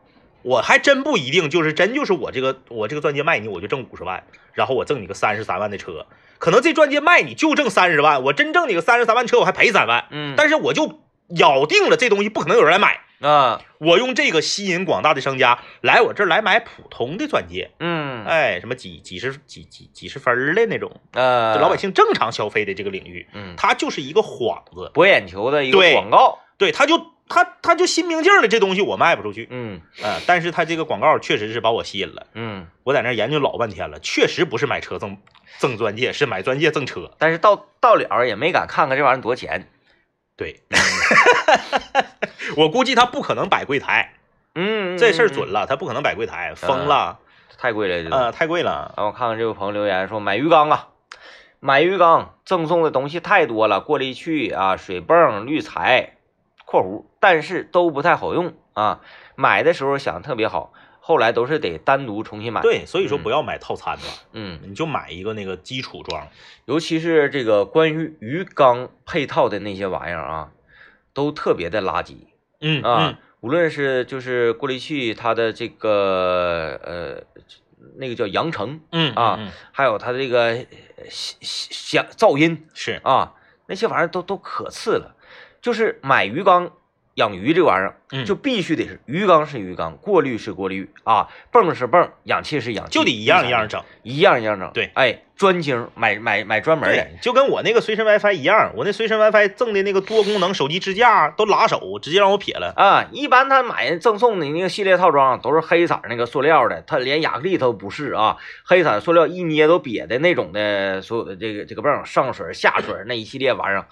[SPEAKER 2] 我还真不一定就是真就是我这个我这个钻戒卖你，我就挣五十万，然后我挣你个三十三万的车。可能这钻戒卖你就挣三十万，我真挣你个三十三万车，我还赔三万。
[SPEAKER 1] 嗯，
[SPEAKER 2] 但是我就咬定了这东西不可能有人来买，
[SPEAKER 1] 啊
[SPEAKER 2] 我用这个吸引广大的商家来我这儿来买普通的钻戒，
[SPEAKER 1] 嗯
[SPEAKER 2] 哎，什么几几十几几几十分儿的那种，
[SPEAKER 1] 呃，
[SPEAKER 2] 就老百姓正常消费的这个领域，
[SPEAKER 1] 嗯
[SPEAKER 2] 它就是一个幌子，
[SPEAKER 1] 博眼球的一个广告。
[SPEAKER 2] 对，他就他他就心明镜儿的这东西我卖不出去，
[SPEAKER 1] 嗯。
[SPEAKER 2] 啊、但是他这个广告确实是把我吸引了，
[SPEAKER 1] 嗯，
[SPEAKER 2] 我在那儿研究老半天了，确实不是买车赠赠钻戒，是买钻戒赠车，
[SPEAKER 1] 但是到到了也没敢看看这玩意儿多少钱。
[SPEAKER 2] 对，我估计他不可能摆柜台，
[SPEAKER 1] 嗯，
[SPEAKER 2] 这事儿
[SPEAKER 1] 嗯
[SPEAKER 2] 准了，他不可能摆柜台，疯了，
[SPEAKER 1] 太贵了，这
[SPEAKER 2] 啊、
[SPEAKER 1] 个。
[SPEAKER 2] 太贵了，
[SPEAKER 1] 然后我看看这位朋友留言说，买鱼缸啊，买鱼缸赠送的东西太多了，过滤器啊、水泵、滤材（括弧），但是都不太好用啊。买的时候想特别好，后来都是得单独重新买。，
[SPEAKER 2] 对，所以说
[SPEAKER 1] 嗯
[SPEAKER 2] 不要买套餐吧，
[SPEAKER 1] 嗯，
[SPEAKER 2] 你就买一个那个基础装，
[SPEAKER 1] 尤其是这个关于鱼缸配套的那些玩意儿啊，都特别的垃圾。
[SPEAKER 2] 嗯
[SPEAKER 1] 啊，无论是就是过滤器它的这个呃那个叫扬程，
[SPEAKER 2] 嗯
[SPEAKER 1] 啊
[SPEAKER 2] 嗯嗯
[SPEAKER 1] 还有它的这个呃响响噪音
[SPEAKER 2] 是，
[SPEAKER 1] 啊，那些玩意儿都都可次了。就是买鱼缸养鱼这玩意儿，
[SPEAKER 2] 嗯，
[SPEAKER 1] 就必须得是鱼缸是鱼缸，过滤是过滤啊，泵是泵，氧气是氧气，
[SPEAKER 2] 就得一样一样整。
[SPEAKER 1] 一样一样整。
[SPEAKER 2] 对
[SPEAKER 1] 哎，专精买买买专门的。
[SPEAKER 2] 对，就跟我那个随身 WiFi 一样，我那随身 WiFi 赠的那个多功能手机支架都拉手，直接让我撇了。
[SPEAKER 1] 啊，一般他买赠送的那个系列套装都是黑色那个塑料的，它连亚克力它都不是啊，黑色塑料一捏都瘪的那种的，所有的这个这个泵上水下水那一系列玩意儿，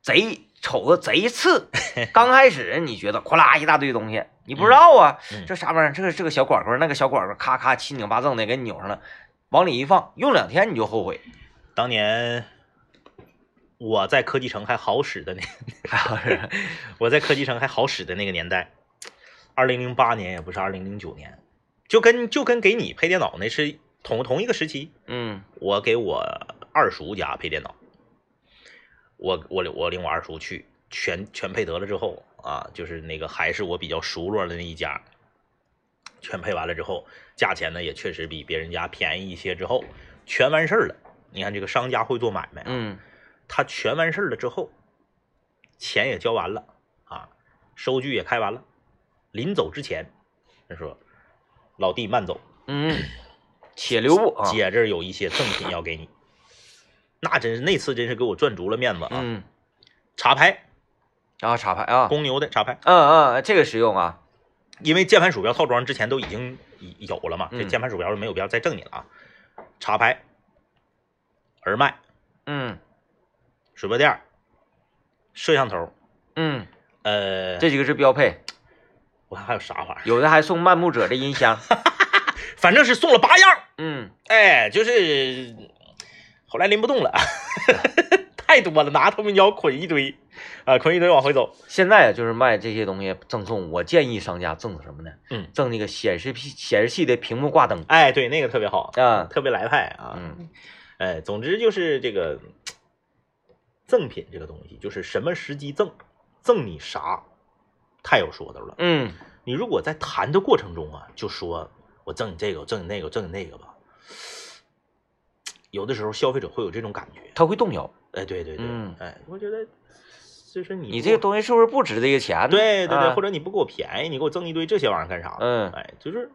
[SPEAKER 1] 贼瞅着贼次。刚开始你觉得哗啦一大堆东西，你不知道啊，
[SPEAKER 2] 嗯
[SPEAKER 1] 这啥玩意儿？这个这个小管管那个小管管咔咔七拧八蹭的给你扭上了，往里一放，用两天你就后悔。
[SPEAKER 2] 当年我在科技城还好使的那，
[SPEAKER 1] 还好使，
[SPEAKER 2] 我在科技城还好使的那个年代，二零零八年也不是二零零九年，就跟就跟给你配电脑那是同同一个时期。
[SPEAKER 1] 嗯
[SPEAKER 2] 我给我二叔家配电脑，我我我领我二叔去，全全配得了之后啊，就是那个还是我比较熟络的那一家，全配完了之后，价钱呢也确实比别人家便宜一些，之后全完事儿了。你看这个商家会做买卖啊，
[SPEAKER 1] 嗯
[SPEAKER 2] 他全完事儿了之后，钱也交完了啊，收据也开完了，临走之前，他说：“老弟慢走，
[SPEAKER 1] 嗯，且留步啊。
[SPEAKER 2] 姐这儿有一些赠品要给你。”那真是那次真是给我赚足了面子啊！
[SPEAKER 1] 嗯，
[SPEAKER 2] 茶拍，
[SPEAKER 1] 然后插牌啊，
[SPEAKER 2] 公牛的茶拍，
[SPEAKER 1] 嗯嗯，这个实用啊。
[SPEAKER 2] 因为键盘鼠标套装之前都已经有了嘛，这
[SPEAKER 1] 嗯
[SPEAKER 2] 键盘鼠标没有必要再赠你了啊。茶拍，耳麦，
[SPEAKER 1] 嗯
[SPEAKER 2] 鼠标垫，摄像头，
[SPEAKER 1] 嗯，
[SPEAKER 2] 呃，
[SPEAKER 1] 这几个是标配，
[SPEAKER 2] 我看还有啥玩意儿，
[SPEAKER 1] 有的还送漫步者的音箱。
[SPEAKER 2] 反正是送了八样。
[SPEAKER 1] 嗯，
[SPEAKER 2] 哎，就是后来拎不动了，太多了，拿透明胶捆一堆，啊，捆一堆往回走。
[SPEAKER 1] 现在就是卖这些东西赠送，我建议商家赠什么呢？
[SPEAKER 2] 嗯，
[SPEAKER 1] 赠那个显示器显示器的屏幕挂灯
[SPEAKER 2] 哎，对，那个特别好，
[SPEAKER 1] 啊。
[SPEAKER 2] 特别来派啊。
[SPEAKER 1] 嗯
[SPEAKER 2] 哎，总之就是这个赠品这个东西，就是什么时机赠，赠你啥，太有说头了。
[SPEAKER 1] 嗯
[SPEAKER 2] 你如果在谈的过程中啊，就说我赠你这个，我赠你那个，我赠你那个吧，有的时候消费者会有这种感觉。
[SPEAKER 1] 他会动摇。
[SPEAKER 2] 哎，对对对，
[SPEAKER 1] 嗯
[SPEAKER 2] 哎，我觉得就是你
[SPEAKER 1] 你这个东西是不是不值这个钱呢？
[SPEAKER 2] 对对对，
[SPEAKER 1] 啊
[SPEAKER 2] 或者你不给我便宜，你给我赠一堆这些玩意儿干啥？
[SPEAKER 1] 嗯
[SPEAKER 2] 哎，就是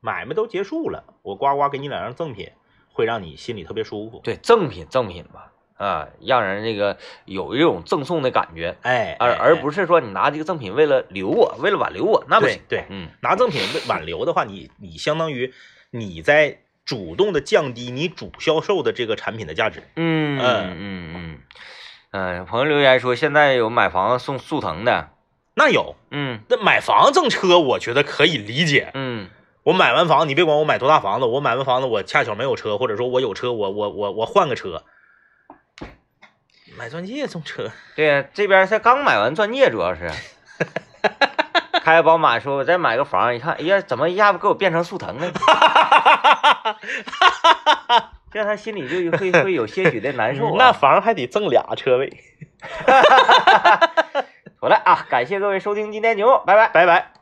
[SPEAKER 2] 买卖都结束了，我呱呱给你两样赠品，会让你心里特别舒服。
[SPEAKER 1] 对，赠品赠品吧，啊，让人这个有一种赠送的感觉，
[SPEAKER 2] 哎，
[SPEAKER 1] 而而不
[SPEAKER 2] 是
[SPEAKER 1] 是说你拿这个赠品为了留我，为了挽留我，那不行。
[SPEAKER 2] 对，
[SPEAKER 1] 嗯
[SPEAKER 2] 拿赠品挽留的话，你你相当于你在主动的降低你主销售的这个产品的价值。
[SPEAKER 1] 嗯
[SPEAKER 2] 嗯
[SPEAKER 1] 嗯嗯嗯，朋友留言说现在有买房子送速腾的，
[SPEAKER 2] 那有，
[SPEAKER 1] 嗯
[SPEAKER 2] 那买房赠车，我觉得可以理解。
[SPEAKER 1] 嗯
[SPEAKER 2] 我买完房，你别管我买多大房子，我买完房子我恰巧没有车，或者说我有车，我我我我换个车。买钻戒送车，
[SPEAKER 1] 对呀，这边才刚买完钻戒，主要是。开宝马说，我再买个房，一看，哎呀，怎么一下子给我变成速腾了？这他心里就会会有些许的难受、啊。
[SPEAKER 2] 那房还得赠俩车位。
[SPEAKER 1] 好了啊，感谢各位收听今天节目，拜拜。
[SPEAKER 2] 拜拜。